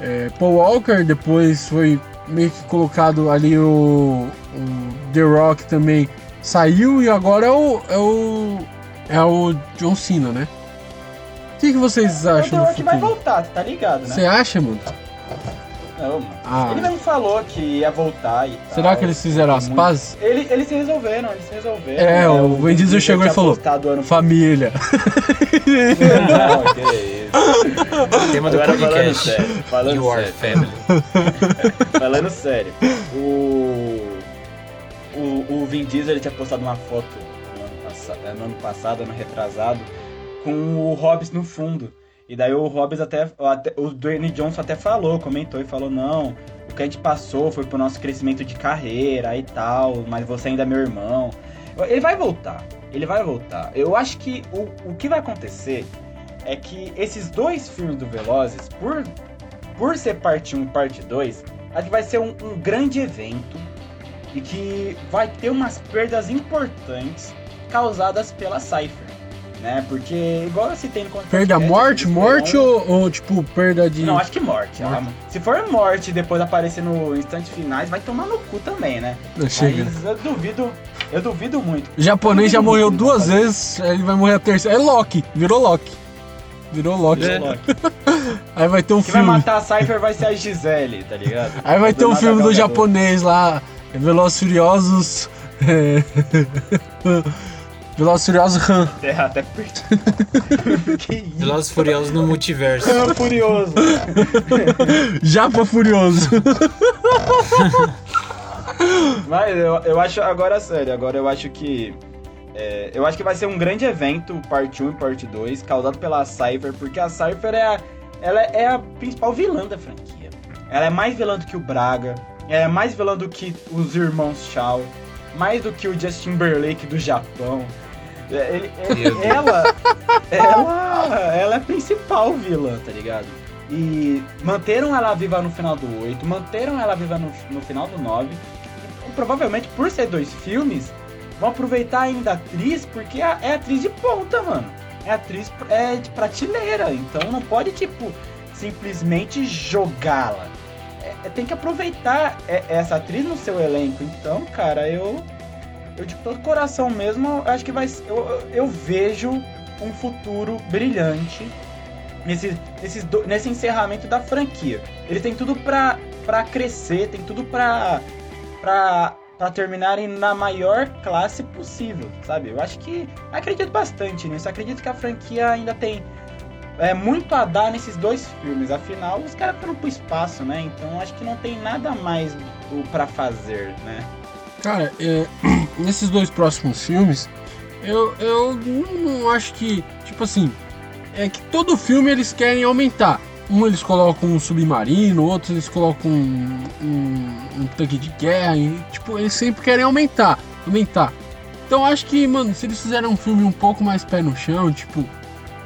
Speaker 1: é, Paul Walker. Depois foi meio que colocado ali o, o The Rock também saiu e agora é o, é o, é o John Cena, né? O que, que vocês
Speaker 2: O
Speaker 1: acham
Speaker 2: The
Speaker 1: do
Speaker 2: Rock vai voltar, tá ligado, né?
Speaker 1: Você acha, mano?
Speaker 2: Não, mano.
Speaker 1: Ah.
Speaker 2: Ele mesmo falou que ia voltar e tal.
Speaker 1: Será que eles fizeram as
Speaker 2: Muito-
Speaker 1: pazes?
Speaker 2: Ele, eles se resolveram, eles se resolveram.
Speaker 1: É,
Speaker 2: né?
Speaker 1: o Vin Diesel chegou e falou, Família. [LAUGHS]
Speaker 2: Não, que [LAUGHS] isso.
Speaker 3: Tema do
Speaker 2: Agora falando
Speaker 3: podcast.
Speaker 2: sério, falando
Speaker 3: You are
Speaker 2: sério.
Speaker 3: family. [LAUGHS]
Speaker 2: Falando sério, o, o, o Vin Diesel ele tinha postado uma foto no ano, passa- é, no ano passado, ano retrasado, com o Hobbs no fundo. E daí o Hobbs até, até- o Dwayne Johnson até falou, comentou e falou, não, o que a gente passou foi pro nosso crescimento de carreira e tal, mas você ainda é meu irmão. Ele vai voltar, ele vai voltar. Eu acho que o, o que vai acontecer é que esses dois filmes do Velozes, por, por ser parte 1 e parte 2, acho que vai ser um, um grande evento e que vai ter umas perdas importantes causadas pela Cypher. Né? Porque, igual eu citei no
Speaker 1: Perda morte, morte
Speaker 2: terão-
Speaker 1: ou, ou, tipo perda de.
Speaker 2: Não, acho que morte.
Speaker 1: Morte.
Speaker 2: ela- Se for morte e depois aparecer no instante finais, vai tomar no cu também, né?
Speaker 1: Não, chega.
Speaker 2: Mas eu duvido, eu duvido muito.
Speaker 1: O japonês já morreu duas
Speaker 2: né?
Speaker 1: vezes, aí ele vai morrer a terceira. É Loki, virou Loki. Virou Loki.
Speaker 3: É. [LAUGHS]
Speaker 1: Aí vai ter um
Speaker 2: Quem vai
Speaker 1: filme.
Speaker 2: matar a Cypher vai ser a Gisele, tá ligado?
Speaker 1: Aí vai ter um filme do japonês lá, Velozes Furiosos. [LAUGHS] é, Velozes Furiosos Han.
Speaker 2: Até, até perdi. [LAUGHS] que isso?
Speaker 3: Velozes e Furiosos no multiverso.
Speaker 2: É furioso.
Speaker 1: Japa Furioso. [LAUGHS]
Speaker 2: Mas eu, eu acho, agora sério, agora eu acho que. é, eu acho que vai ser um grande evento, parte 1 e parte 2, causado pela Cypher, porque a Cypher é a, ela é a principal vilã da franquia. Ela é mais vilã do que o Braga, é mais vilã do que os irmãos Shaw, mais do que o Justin Timberlake do Japão. É, ele-
Speaker 3: Deus.
Speaker 2: ela, [LAUGHS] ela, ela é a principal vilã, tá ligado? E manteram ela viva no final do 8, manteram ela viva no, no final do 9. E, provavelmente, por ser dois filmes, vão aproveitar ainda a atriz, porque é, é atriz de ponta, mano. É atriz é de prateleira, então não pode, tipo, simplesmente jogá-la. É- é- tem que aproveitar é- essa atriz no seu elenco. Então, cara, eu. Eu de todo coração mesmo, acho que vai. Eu, eu, vejo um futuro brilhante nesse, nesses do- nesse encerramento da franquia. Ele tem tudo pra, pra crescer, tem tudo pra, pra, pra terminarem na maior classe possível, sabe? Eu acho que. Acredito bastante nisso. Acredito que a franquia ainda tem é, muito a dar nesses dois filmes. Afinal, os caras foram pro espaço, né? Então acho que não tem nada mais o pra fazer, né?
Speaker 1: Cara, é, [CLEARS THROAT] nesses dois próximos filmes, eu, eu não acho que. Tipo assim, é que todo filme eles querem aumentar. Um eles colocam um submarino, outros eles colocam um, um, um tanque de guerra. E, tipo, eles sempre querem aumentar. Aumentar. Então acho que, mano, se eles fizerem um filme um pouco mais pé no chão, tipo.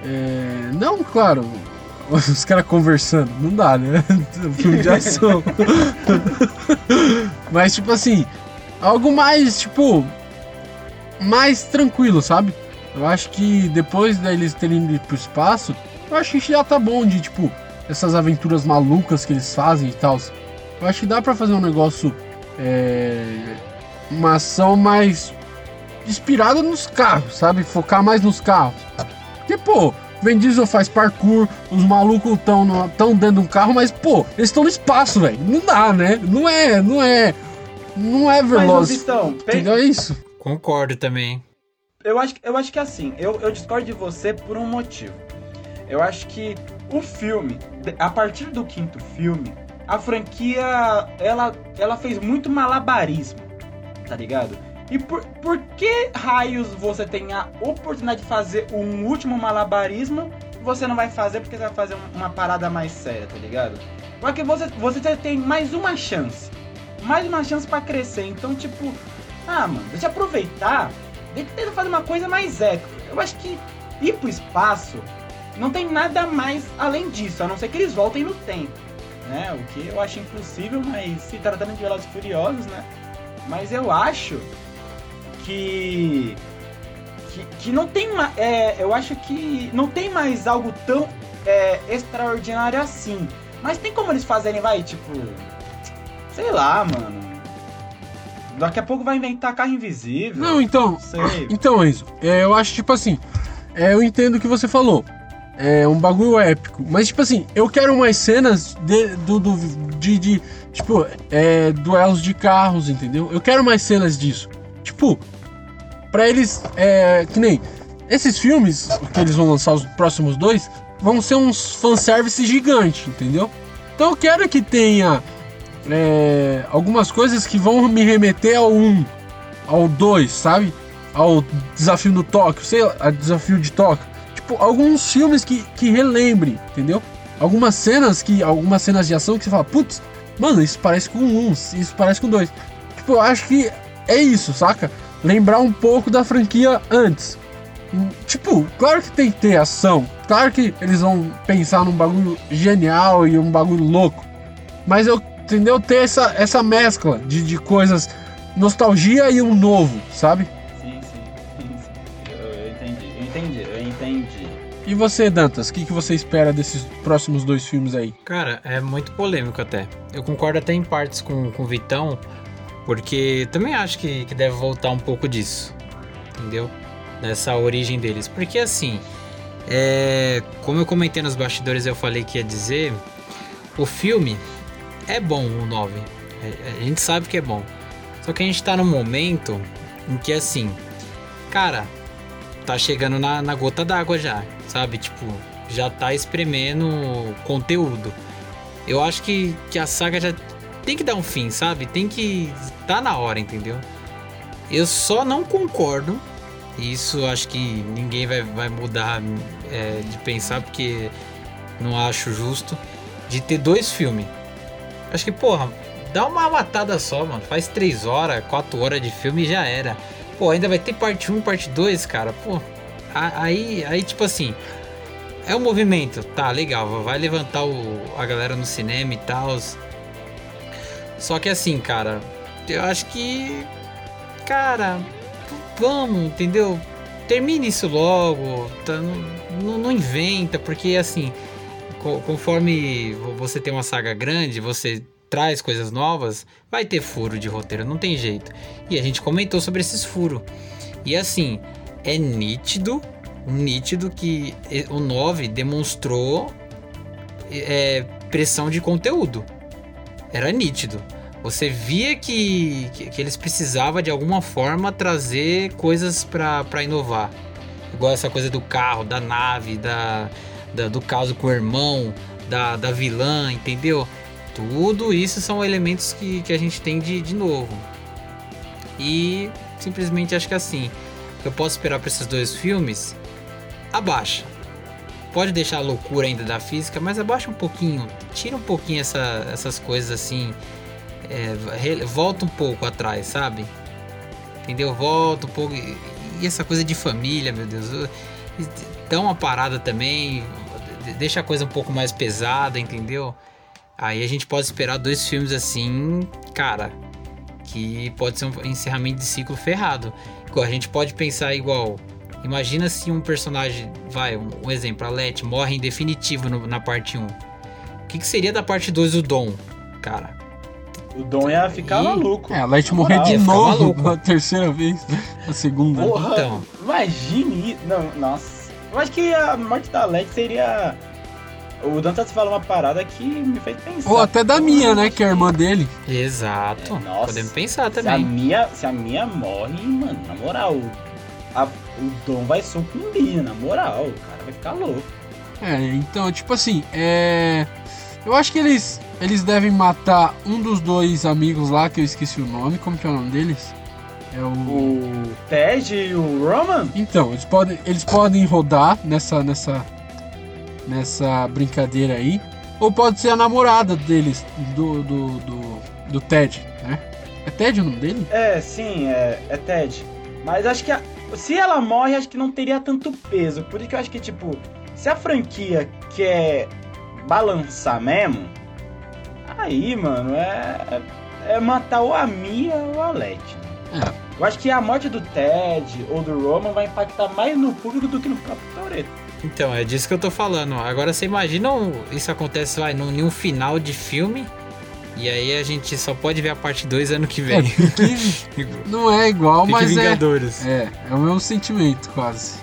Speaker 1: É, não, claro, [LAUGHS] os caras conversando, não dá, né? [LAUGHS] filme de ação. [LAUGHS] Mas tipo assim, algo mais, tipo, mais tranquilo, sabe? Eu acho que depois deles terem ido pro espaço, eu acho que já tá bom de, tipo, essas aventuras malucas que eles fazem e tal. Eu acho que dá pra fazer um negócio, é, uma ação mais inspirada nos carros, sabe? Focar mais nos carros. Porque, pô, Vin Diesel faz parkour, os malucos tão, tão dentro de um carro, mas, pô, eles estão no espaço, velho. Não dá, né? Não é, não é, não é
Speaker 2: Mas,
Speaker 1: veloz.
Speaker 2: Pe-
Speaker 1: Entendeu? É isso.
Speaker 3: Concordo também.
Speaker 2: eu acho, eu acho que é assim, eu, eu discordo de você por um motivo. Eu acho que o filme, a partir do quinto filme, a franquia, ela, ela fez muito malabarismo, tá ligado? E por, por que raios você tem a oportunidade de fazer um último malabarismo você não vai fazer porque você vai fazer um- uma parada mais séria, tá ligado? Porque você, você tem mais uma chance. Mais uma chance pra crescer. Então, tipo, ah, mano, deixa eu aproveitar. Deixa eu tentar fazer uma coisa mais épica. Eu acho que ir pro espaço não tem nada mais além disso, a não ser que eles voltem no tempo. Né? O que eu acho impossível, mas se tratando de Velozes Furiosos, né? Mas eu acho que. que, que não tem ma- é, Eu acho que não tem mais algo tão é, extraordinário assim. Mas tem como eles fazerem, vai, tipo. Sei lá, mano. Daqui a pouco vai inventar carro invisível.
Speaker 1: Não, então,
Speaker 2: Não sei. [CLEARS THROAT]
Speaker 1: então, Enzo, é, eu acho tipo assim, é, eu entendo o que você falou. É um bagulho épico. Mas, tipo assim, eu quero mais cenas de, do, do- de, de, tipo, é, duelos de carros, entendeu? Eu quero mais cenas disso. Tipo, pra eles, é, que nem esses filmes que eles vão lançar os próximos dois, vão ser uns fanservice gigante, entendeu? Então eu quero que tenha é, algumas coisas que vão me remeter ao 1, ao 2, sabe? Ao desafio do Tóquio, sei lá, desafio de Tóquio. Tipo, alguns filmes que, que relembre, entendeu? Algumas cenas que. Algumas cenas de ação que você fala, putz, mano, isso parece com um, isso parece com dois. Tipo, eu acho que é isso, saca? Lembrar um pouco da franquia antes. Tipo, claro que tem que ter ação. Claro que eles vão pensar num bagulho genial e um bagulho louco. Mas eu, entendeu? Ter essa, essa mescla de, de coisas, nostalgia e um novo, sabe?
Speaker 2: Sim, sim, [LAUGHS] sim, sim. Eu, eu entendi, eu entendi, eu entendi.
Speaker 1: E você, Dantas, o que, que você espera desses próximos dois filmes aí?
Speaker 3: Cara, é muito polêmico até. Eu concordo até em partes com, com o Vitão, porque também acho que, que deve voltar um pouco disso, entendeu? Dessa origem deles. Porque assim, é, como eu comentei nos bastidores, eu falei que ia dizer, o filme é bom, o 9. É- a gente sabe que é bom. Só que a gente tá num momento em que assim, cara, tá chegando na, na gota d'água já, sabe? Tipo, já tá espremendo conteúdo. Eu acho que, que a saga já tem que dar um fim, sabe? Tem que. tá na hora, entendeu? Eu só não concordo. Isso acho que ninguém vai, vai mudar é, de pensar, porque não acho justo. De ter dois filmes. Acho que, porra, dá uma matada só, mano. Faz 3 horas, 4 horas de filme e já era. Pô, ainda vai ter parte 1, parte 2, cara. Pô, aí, aí tipo assim, é um movimento, tá, legal, vai levantar o, a galera no cinema e tal. Só que assim, cara, eu acho que. Cara, vamos, entendeu? Termine isso logo, tá, não, não, inventa, porque assim, conforme você tem uma saga grande, você traz coisas novas, vai ter furo de roteiro, não tem jeito. E a gente comentou sobre esses furos. E assim, é nítido, nítido que o 9 demonstrou é, pressão de conteúdo. Era nítido. Você via que, que, que eles precisavam de alguma forma trazer coisas para inovar. Igual essa coisa do carro, da nave, da, da do caso com o irmão, da, da vilã, entendeu? Tudo isso são elementos que, que a gente tem de, de novo. E simplesmente acho que assim, eu posso esperar para esses dois filmes, abaixa. Pode deixar a loucura ainda da física, mas abaixa um pouquinho, tira um pouquinho essa, essas coisas assim, é, volta um pouco atrás, sabe? Entendeu? Volta um pouco. E essa coisa de família, meu Deus. Dá uma parada também, deixa a coisa um pouco mais pesada, entendeu? Aí a gente pode esperar dois filmes assim, cara, que pode ser um encerramento de ciclo ferrado. A gente pode pensar igual. Imagina se um personagem, vai, um, um exemplo, a Letty morre em definitivo no, na parte 1. O que, que, seria da parte 2 do Dom, cara?
Speaker 2: O Dom ia ficar e... maluco.
Speaker 1: É, a Letty morrer de novo na terceira vez, na segunda.
Speaker 2: Porra, então. imagine. Não, nossa. Eu acho que a morte da Letty seria o Dantas falou uma parada que me fez pensar.
Speaker 1: Ou até da minha, né? Que é a irmã dele.
Speaker 3: Exato. É, nossa, Podemos pensar também.
Speaker 2: Se a, minha, se a minha morre, mano, na moral, a, o Dom vai sucumbir, na moral. O cara vai ficar louco.
Speaker 1: É, então, tipo assim, é. Eu acho que eles, eles devem matar um dos dois amigos lá, que eu esqueci o nome. Como que é o nome deles?
Speaker 2: É o. O Ted e o Roman?
Speaker 1: Então, eles podem, eles podem rodar nessa, nessa nessa brincadeira aí. Ou pode ser a namorada deles, do, do, do, do Ted, né? É Ted o nome dele?
Speaker 2: É, sim, é, é Ted. Mas acho que a, se ela morre, acho que não teria tanto peso. Por isso que eu acho que, tipo, se a franquia quer balançar mesmo, aí, mano, é, é, matar ou a Mia ou a Letty. É. Eu acho que a morte do Ted ou do Roman vai impactar mais no público do que no próprio Toreto.
Speaker 3: Então, é disso que eu tô falando. Agora você imagina isso acontece vai, num, num final de filme. E aí a gente só pode ver a parte 2 ano que vem.
Speaker 1: É, [LAUGHS] não é igual, mas
Speaker 3: é- Vingadores.
Speaker 1: é. É, é o mesmo sentimento, quase.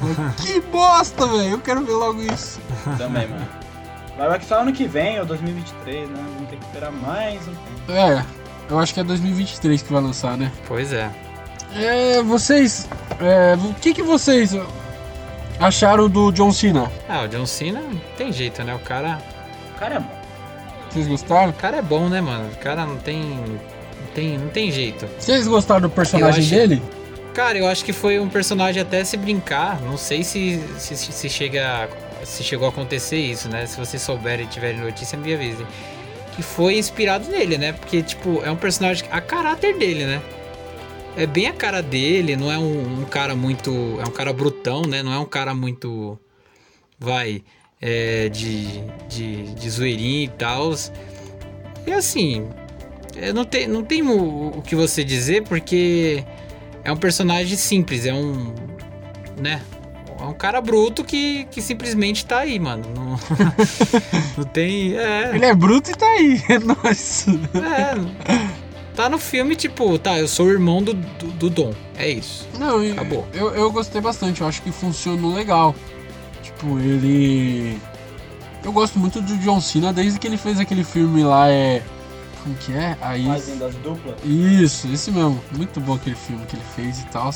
Speaker 1: [LAUGHS] que bosta, velho. Eu quero ver logo isso. [LAUGHS]
Speaker 2: Também, mano. Vai que só ano que vem, ou 2023, né? Vamos ter que esperar mais um tempo.
Speaker 1: É, eu acho que é 2023 que vai lançar, né?
Speaker 3: Pois é.
Speaker 1: É, vocês. É, o que que vocês acharam do John Cena?
Speaker 3: Ah, o John Cena tem jeito, né? O cara.
Speaker 2: O cara é bom.
Speaker 1: Vocês gostaram?
Speaker 3: O cara é bom, né, mano? O cara não tem. Não tem, não tem jeito.
Speaker 1: Vocês gostaram do personagem dele?
Speaker 3: Cara, eu acho que foi um personagem até se brincar. Não sei se, se, se chega. Se chegou a acontecer isso, né? Se vocês souberem e tiverem notícia, me avisem. Que foi inspirado nele, né? Porque, tipo, é um personagem. A caráter dele, né? é bem a cara dele, não é um, um, cara muito. É um cara brutão, né? Não é um cara muito. Vai. É, de, de, de zoeirinho e tal. E assim. É, não tem, não tem o, o que você dizer, porque é um personagem simples, é um. Né? É um cara bruto que, que simplesmente tá aí, mano. Não, [LAUGHS] não tem. É.
Speaker 1: Ele é bruto e tá aí. [LAUGHS] Nossa.
Speaker 3: É tá no filme, tipo, tá, eu sou o irmão do, do, do Dom. É isso.
Speaker 1: Não, Acabou. Eu, eu gostei bastante, eu acho que funcionou legal. Tipo, ele. Eu gosto muito do John Cena desde que ele fez aquele filme lá, é. Como que é? Aí.
Speaker 2: das Duplas?
Speaker 1: Isso, esse mesmo. Muito bom aquele filme que ele fez e tal.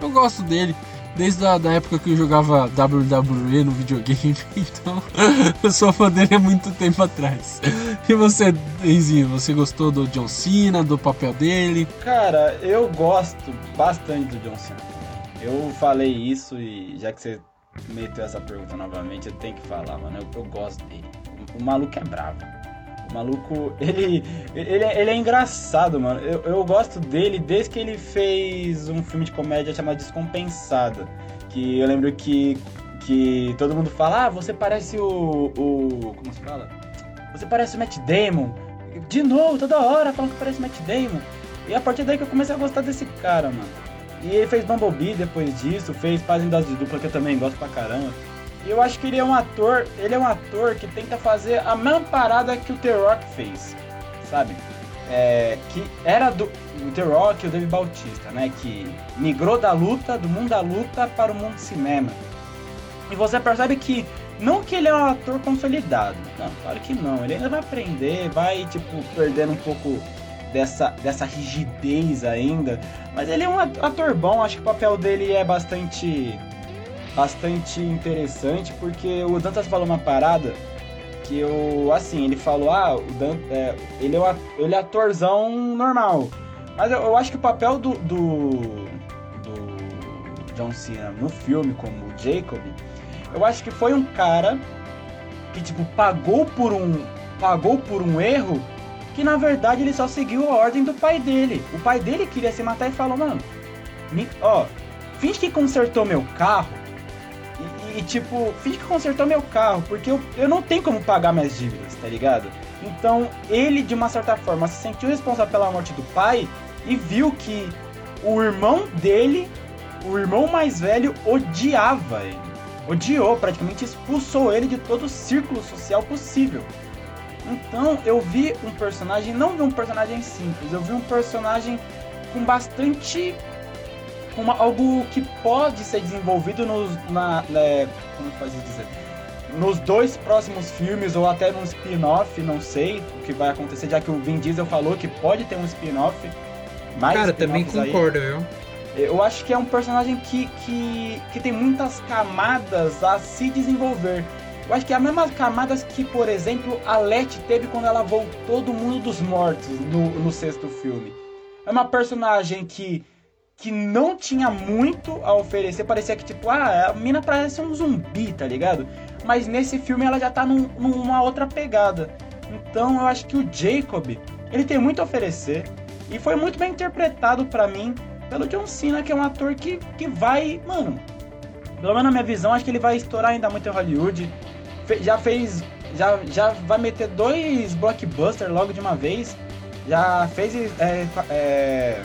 Speaker 1: Eu gosto dele desde a da época que eu jogava WWE no videogame, [LAUGHS] então eu sou fã dele há muito tempo atrás. E você, Enzinho, você gostou do John Cena, do papel dele?
Speaker 2: Cara, eu gosto bastante do John Cena. Eu falei isso e já que você meteu essa pergunta novamente, eu tenho que falar, mano. Eu, eu gosto dele. O, maluco é bravo. O maluco, [LAUGHS] ele, ele, ele é engraçado, mano. Eu, eu gosto dele desde que ele fez um filme de comédia chamado Descompensada. Que eu lembro que, que todo mundo fala, ah, você parece o, o... Como se fala? Você parece o Matt Damon. De novo, toda hora falam que parece o Matt Damon. E a partir daí que eu comecei a gostar desse cara, mano. E ele fez Bumblebee depois disso, fez Fazem das de Dupla, que eu também gosto pra caramba. E eu acho que ele é um ator, ele é um ator que tenta fazer a mesma parada que o The Rock fez, sabe? É, que era do o The Rock e o David Bautista, né? Que migrou da luta, do mundo da luta para o mundo do cinema. E você percebe que não que ele é um ator consolidado, não, claro que não. Ele ainda vai aprender, vai tipo perdendo um pouco dessa, dessa rigidez ainda, mas ele é um ator bom. Acho que o papel dele é bastante bastante interessante porque o Dantas falou uma parada que eu assim ele falou ah o Dan, é, ele é at- ele é atorzão normal mas eu, eu acho que o papel do, do do John Cena no filme como o Jacob eu acho que foi um cara que tipo pagou por um pagou por um erro que na verdade ele só seguiu a ordem do pai dele o pai dele queria se matar e falou mano ó finge que consertou meu carro e, e, tipo, finge que consertou meu carro, porque eu, eu não tenho como pagar minhas dívidas, tá ligado? Então, ele, de uma certa forma, se sentiu responsável pela morte do pai e viu que o irmão dele, o irmão mais velho, odiava ele. Odiou, praticamente expulsou ele de todo o círculo social possível. Então, eu vi um personagem, não vi um personagem simples, eu vi um personagem com bastante uma, algo que pode ser desenvolvido nos, na, né, como pode dizer, nos dois próximos filmes ou até num spin-off, não sei o que vai acontecer, já que o Vin Diesel falou que pode ter um spin-off.
Speaker 3: Cara, também
Speaker 2: aí.
Speaker 3: concordo, viu?
Speaker 2: Eu acho que é um personagem que, que, que tem muitas camadas a se desenvolver. Eu acho que é as mesmas camadas que, por exemplo, a Letty teve quando ela voltou do mundo dos mortos no, no sexto filme. É uma personagem que, que não tinha muito a oferecer. Parecia que, tipo, ah, a mina parece um zumbi, tá ligado? Mas nesse filme ela já tá num- numa outra pegada. Então eu acho que o Jacob, ele tem muito a oferecer. E foi muito bem interpretado pra mim pelo John Cena, que é um ator que, que vai, mano, pelo menos na minha visão, acho que ele vai estourar ainda muito em Hollywood. Já fez, já, já vai meter dois blockbusters logo de uma vez. Já fez é, é,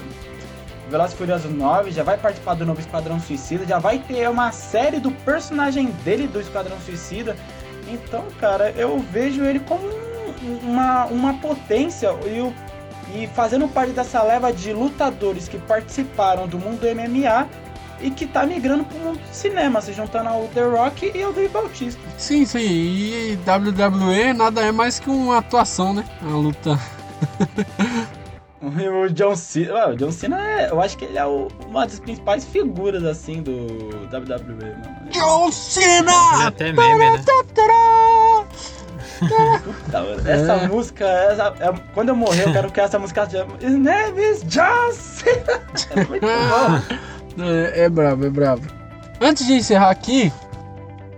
Speaker 2: Velozes Furiosos 9, já vai participar do novo Esquadrão Suicida, já vai ter uma série do personagem dele do Esquadrão Suicida. Então, cara, eu vejo ele como um- uma, uma potência e, e fazendo parte dessa leva de lutadores que participaram do mundo do MMA e que tá migrando pro mundo do cinema, se juntando ao The Rock e ao Dave Bautista.
Speaker 1: Sim, sim. E WWE nada é mais que uma atuação, né? Uma luta. [LAUGHS]
Speaker 2: O John Cena, o John Cena é, eu acho que ele é o- uma das principais figuras assim do WWE, mano.
Speaker 1: John
Speaker 3: Ele
Speaker 1: Cena!
Speaker 3: até meme, né?
Speaker 2: Mano, [LAUGHS] Essa
Speaker 1: É.
Speaker 2: música, essa- é- quando eu morrer, eu quero que essa música chame His name is John Cena. [LAUGHS] É muito bom.
Speaker 1: É, é brabo, é brabo. Antes de encerrar aqui,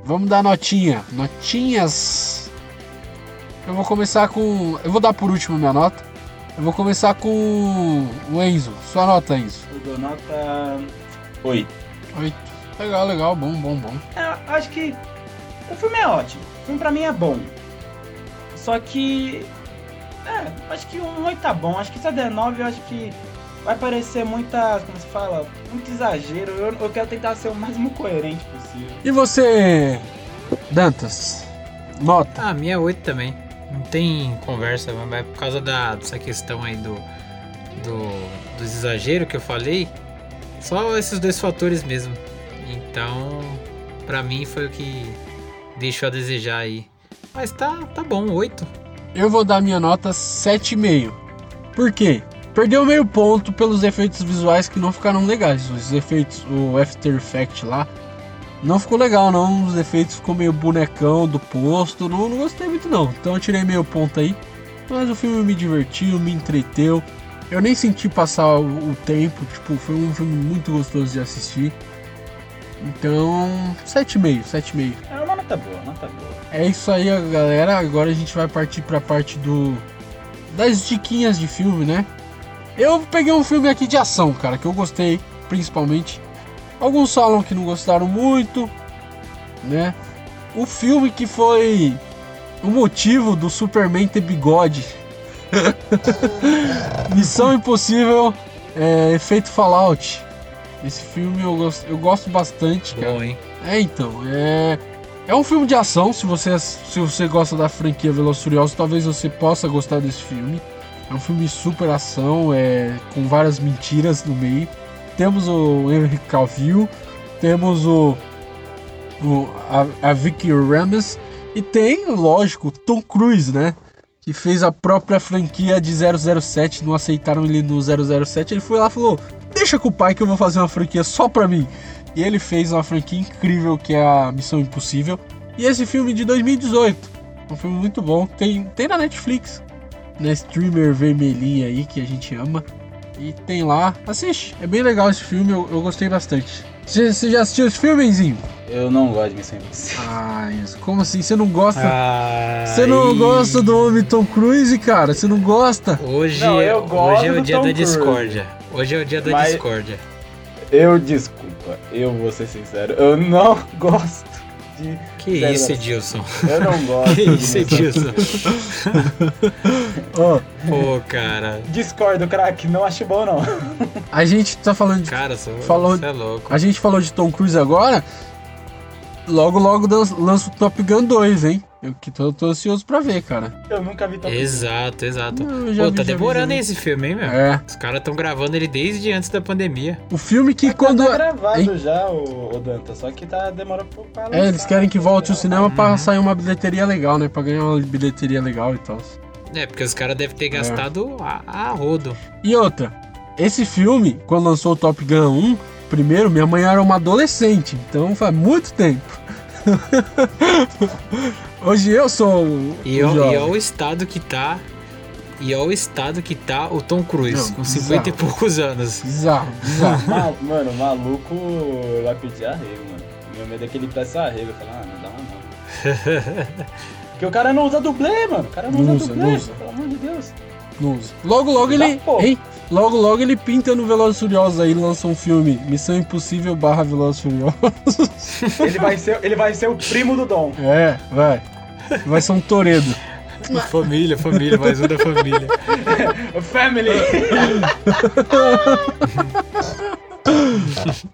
Speaker 1: vamos dar notinha. Notinhas. Eu vou começar com. Eu vou dar por último minha nota. Eu vou começar com o Enzo. Sua nota, Enzo.
Speaker 2: Eu dou nota 8.
Speaker 1: Oito. Legal, legal, bom, bom, bom.
Speaker 2: É, acho que o filme é ótimo. O filme pra mim é bom. Só que. É, acho que um 8 tá bom. Acho que se der 9, eu acho que vai parecer muita. Como se fala? Muito exagero. Eu, eu quero tentar ser o máximo coerente possível.
Speaker 1: E você, Dantas? Nota.
Speaker 3: Ah, a minha é 8 também. Não tem conversa, mas é por causa da, dessa questão aí do, do, do exagero que eu falei. Só esses dois fatores mesmo. Então, pra mim foi o que deixou a desejar aí. Mas tá, tá bom, 8.
Speaker 1: Eu vou dar minha nota 7,5. Por quê? Perdeu meio ponto pelos efeitos visuais que não ficaram legais. Os efeitos, o After Effect lá, não ficou legal não. Os efeitos ficou meio bonecão do posto. Não, não gostei muito não. Então eu tirei meio ponto aí. Mas o filme me divertiu, me entreteu. Eu nem senti passar o, o tempo. Tipo, foi um filme muito gostoso de assistir. Então, 7,5, 7,5.
Speaker 2: É uma nota boa, nota boa.
Speaker 1: É isso aí, galera. Agora a gente vai partir pra parte do. das diquinhas de filme, né? Eu peguei um filme aqui de ação, cara, que eu gostei, principalmente. Alguns falam que não gostaram muito, né? O filme que foi o motivo do Superman ter bigode. [LAUGHS] Missão Impossível, é, efeito Fallout. Esse filme eu gosto, eu gosto bastante, cara.
Speaker 3: Bom, hein?
Speaker 1: É, então, é. É um filme de ação, se você, se você gosta da franquia Velozes Furiosos, talvez você possa gostar desse filme. É um filme super ação, é, com várias mentiras no meio. Temos o Henry Cavill, temos o, o a, a Vicky Ramis e tem, lógico, Tom Cruise, né? Que fez a própria franquia de 007, não aceitaram ele no 007, ele foi lá e falou: "Deixa com o pai que eu vou fazer uma franquia só pra mim". E ele fez uma franquia incrível que é a Missão Impossível. E esse filme de 2018, um filme muito bom, tem tem na Netflix, na streamer vermelhinha aí que a gente ama. E tem lá, assiste, é bem legal esse filme, eu, eu gostei bastante. Você você já assistiu esse filmezinho?
Speaker 2: Eu não gosto de Missão Impossível.
Speaker 1: Ah, isso. Como assim? Você não gosta?
Speaker 3: Ah,
Speaker 1: Você não
Speaker 3: Ai.
Speaker 1: gosta do homem Tom Cruise, cara? Você não gosta?
Speaker 3: Hoje,
Speaker 2: Não, eu gosto
Speaker 3: hoje é o dia
Speaker 2: Tom
Speaker 3: da
Speaker 2: Cruise.
Speaker 3: discórdia. Hoje é o dia da
Speaker 2: Mas-
Speaker 3: discórdia.
Speaker 2: Eu, desculpa, eu vou ser sincero, eu não [LAUGHS] gosto de.
Speaker 3: Que isso. Edilson?
Speaker 2: Eu não [LAUGHS] gosto
Speaker 3: Que isso, Edilson?
Speaker 1: Ó,
Speaker 3: Pô, cara.
Speaker 2: Discordo, craque, não acho bom não.
Speaker 1: a gente tá falando de.
Speaker 3: Cara, você
Speaker 1: Falou-
Speaker 3: é louco.
Speaker 1: A gente falou de Tom Cruise agora. Logo, logo lança o Top Gun 2, hein? Eu que tô, tô ansioso pra ver, cara.
Speaker 2: Eu nunca vi Top Gun.
Speaker 3: Exato, exato. Pô,
Speaker 1: vi,
Speaker 3: tá demorando
Speaker 1: vi.
Speaker 3: esse filme, hein, meu?
Speaker 1: É.
Speaker 3: Os caras estão gravando ele desde antes da pandemia.
Speaker 1: O filme que
Speaker 2: Mas
Speaker 1: quando.
Speaker 2: Tá gravado
Speaker 1: Hein?
Speaker 2: já, o, o Danta, só que tá demorando um pra
Speaker 1: É, eles
Speaker 2: lançar.
Speaker 1: querem que volte o cinema pra
Speaker 3: Uhum.
Speaker 1: sair uma bilheteria legal, né? Pra ganhar uma bilheteria legal e tal.
Speaker 3: É, porque os caras devem ter gastado a, a rodo.
Speaker 1: E outra, esse filme, quando lançou o Top Gun 1, primeiro, minha mãe era uma adolescente, então faz muito tempo. [LAUGHS] Hoje eu sou o,
Speaker 3: E
Speaker 1: o
Speaker 3: e ó o estado que tá. E ó o estado que tá o Tom Cruise,
Speaker 1: Não,
Speaker 3: com 50 e
Speaker 1: bizarro.
Speaker 3: poucos anos.
Speaker 1: Bizarro, bizarro.
Speaker 2: Ma- [LAUGHS] Mano, o maluco vai pedir arrego, mano. Meu medo é que ele peça arrego. Eu falo, ah, não dá uma não. [LAUGHS] Porque o cara não usa dublê, mano. O cara não,
Speaker 1: Não
Speaker 2: usa
Speaker 1: usa,
Speaker 2: dublê,
Speaker 1: usa.
Speaker 2: pelo amor de Deus.
Speaker 1: Não usa. Logo, logo ele.
Speaker 2: pouco.
Speaker 1: Logo, logo ele pinta no Velozes e Furiosos aí, lança um filme. Missão Impossível barra Velozes e Furiosos.
Speaker 2: Ele vai ser, ele vai ser o primo do Dom.
Speaker 1: É, vai. Vai ser um Toredo.
Speaker 3: família, família, mais um da família. [LAUGHS]
Speaker 2: Family!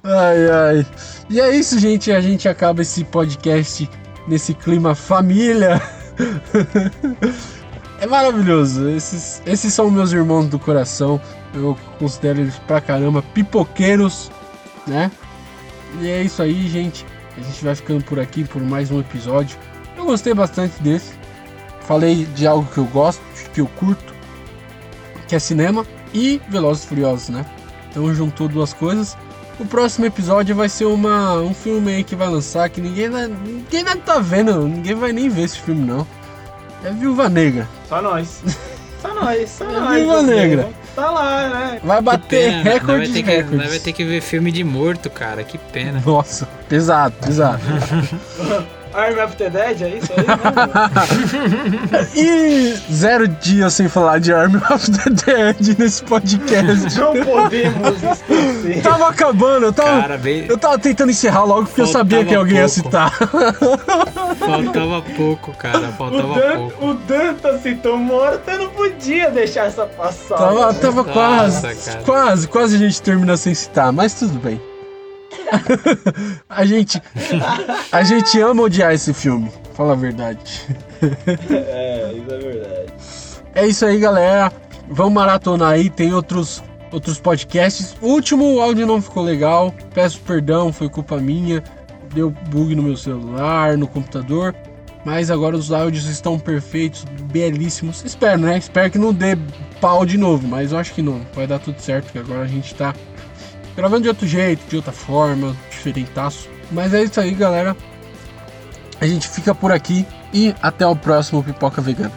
Speaker 1: Ai, ai. E é isso, gente. A gente acaba esse podcast nesse clima família. [LAUGHS] É maravilhoso. Esses, esses são meus irmãos do coração. Eu considero eles pra caramba pipoqueiros, né? E é isso aí, gente. A gente vai ficando por aqui por mais um episódio. Eu gostei bastante desse. Falei de algo que eu gosto, que eu curto, que é cinema e Velozes e Furiosos, né? Então juntou duas coisas. O próximo episódio vai ser uma, um filme aí que vai lançar que ninguém vai, ninguém vai tá vendo, ninguém vai nem ver esse filme não. É Viúva Negra.
Speaker 2: Só nós. [LAUGHS] Só nós, só
Speaker 1: É
Speaker 2: nós. Meu
Speaker 1: Negra.
Speaker 2: Tá lá, né?
Speaker 1: Vai bater
Speaker 3: Pena, nós vai
Speaker 1: recordes
Speaker 3: ter que, vai ter que ver filme de morto, cara. Que pena.
Speaker 1: Nossa, pesado, pesado. [LAUGHS]
Speaker 2: Army of the Dead, é isso aí, né? [LAUGHS]
Speaker 1: e zero dias sem falar de Army of the Dead nesse podcast.
Speaker 2: Não podemos esquecer.
Speaker 1: Tava acabando, eu tava,
Speaker 3: Cara, bem,
Speaker 1: eu tava tentando encerrar logo porque eu
Speaker 3: Faltava
Speaker 1: sabia que alguém ia
Speaker 3: pouco.
Speaker 1: citar.
Speaker 3: faltava pouco, cara.
Speaker 2: O,
Speaker 3: Faltava
Speaker 2: Dan,
Speaker 3: pouco.
Speaker 2: o Danta citou morto, eu não podia deixar essa passar.
Speaker 1: Tava, tava
Speaker 3: Nossa,
Speaker 1: quase,
Speaker 3: cara.
Speaker 1: quase, quase a gente termina sem citar, mas tudo bem. [LAUGHS] a gente, a gente ama odiar esse filme, fala a verdade. [LAUGHS]
Speaker 2: É, isso é verdade.
Speaker 1: É isso aí, galera. Vamos maratonar aí, tem outros outros podcasts. O último o áudio não ficou legal, peço perdão, foi culpa minha. Deu bug no meu celular, no computador. Mas agora os áudios estão perfeitos, belíssimos. Espero, né? Espero que não dê pau de novo, mas eu acho que não. Vai dar tudo certo, porque agora a gente tá gravando de outro jeito, de outra forma, diferentaço. Mas é isso aí, galera. A gente fica por aqui e até o próximo Pipoca Vegana.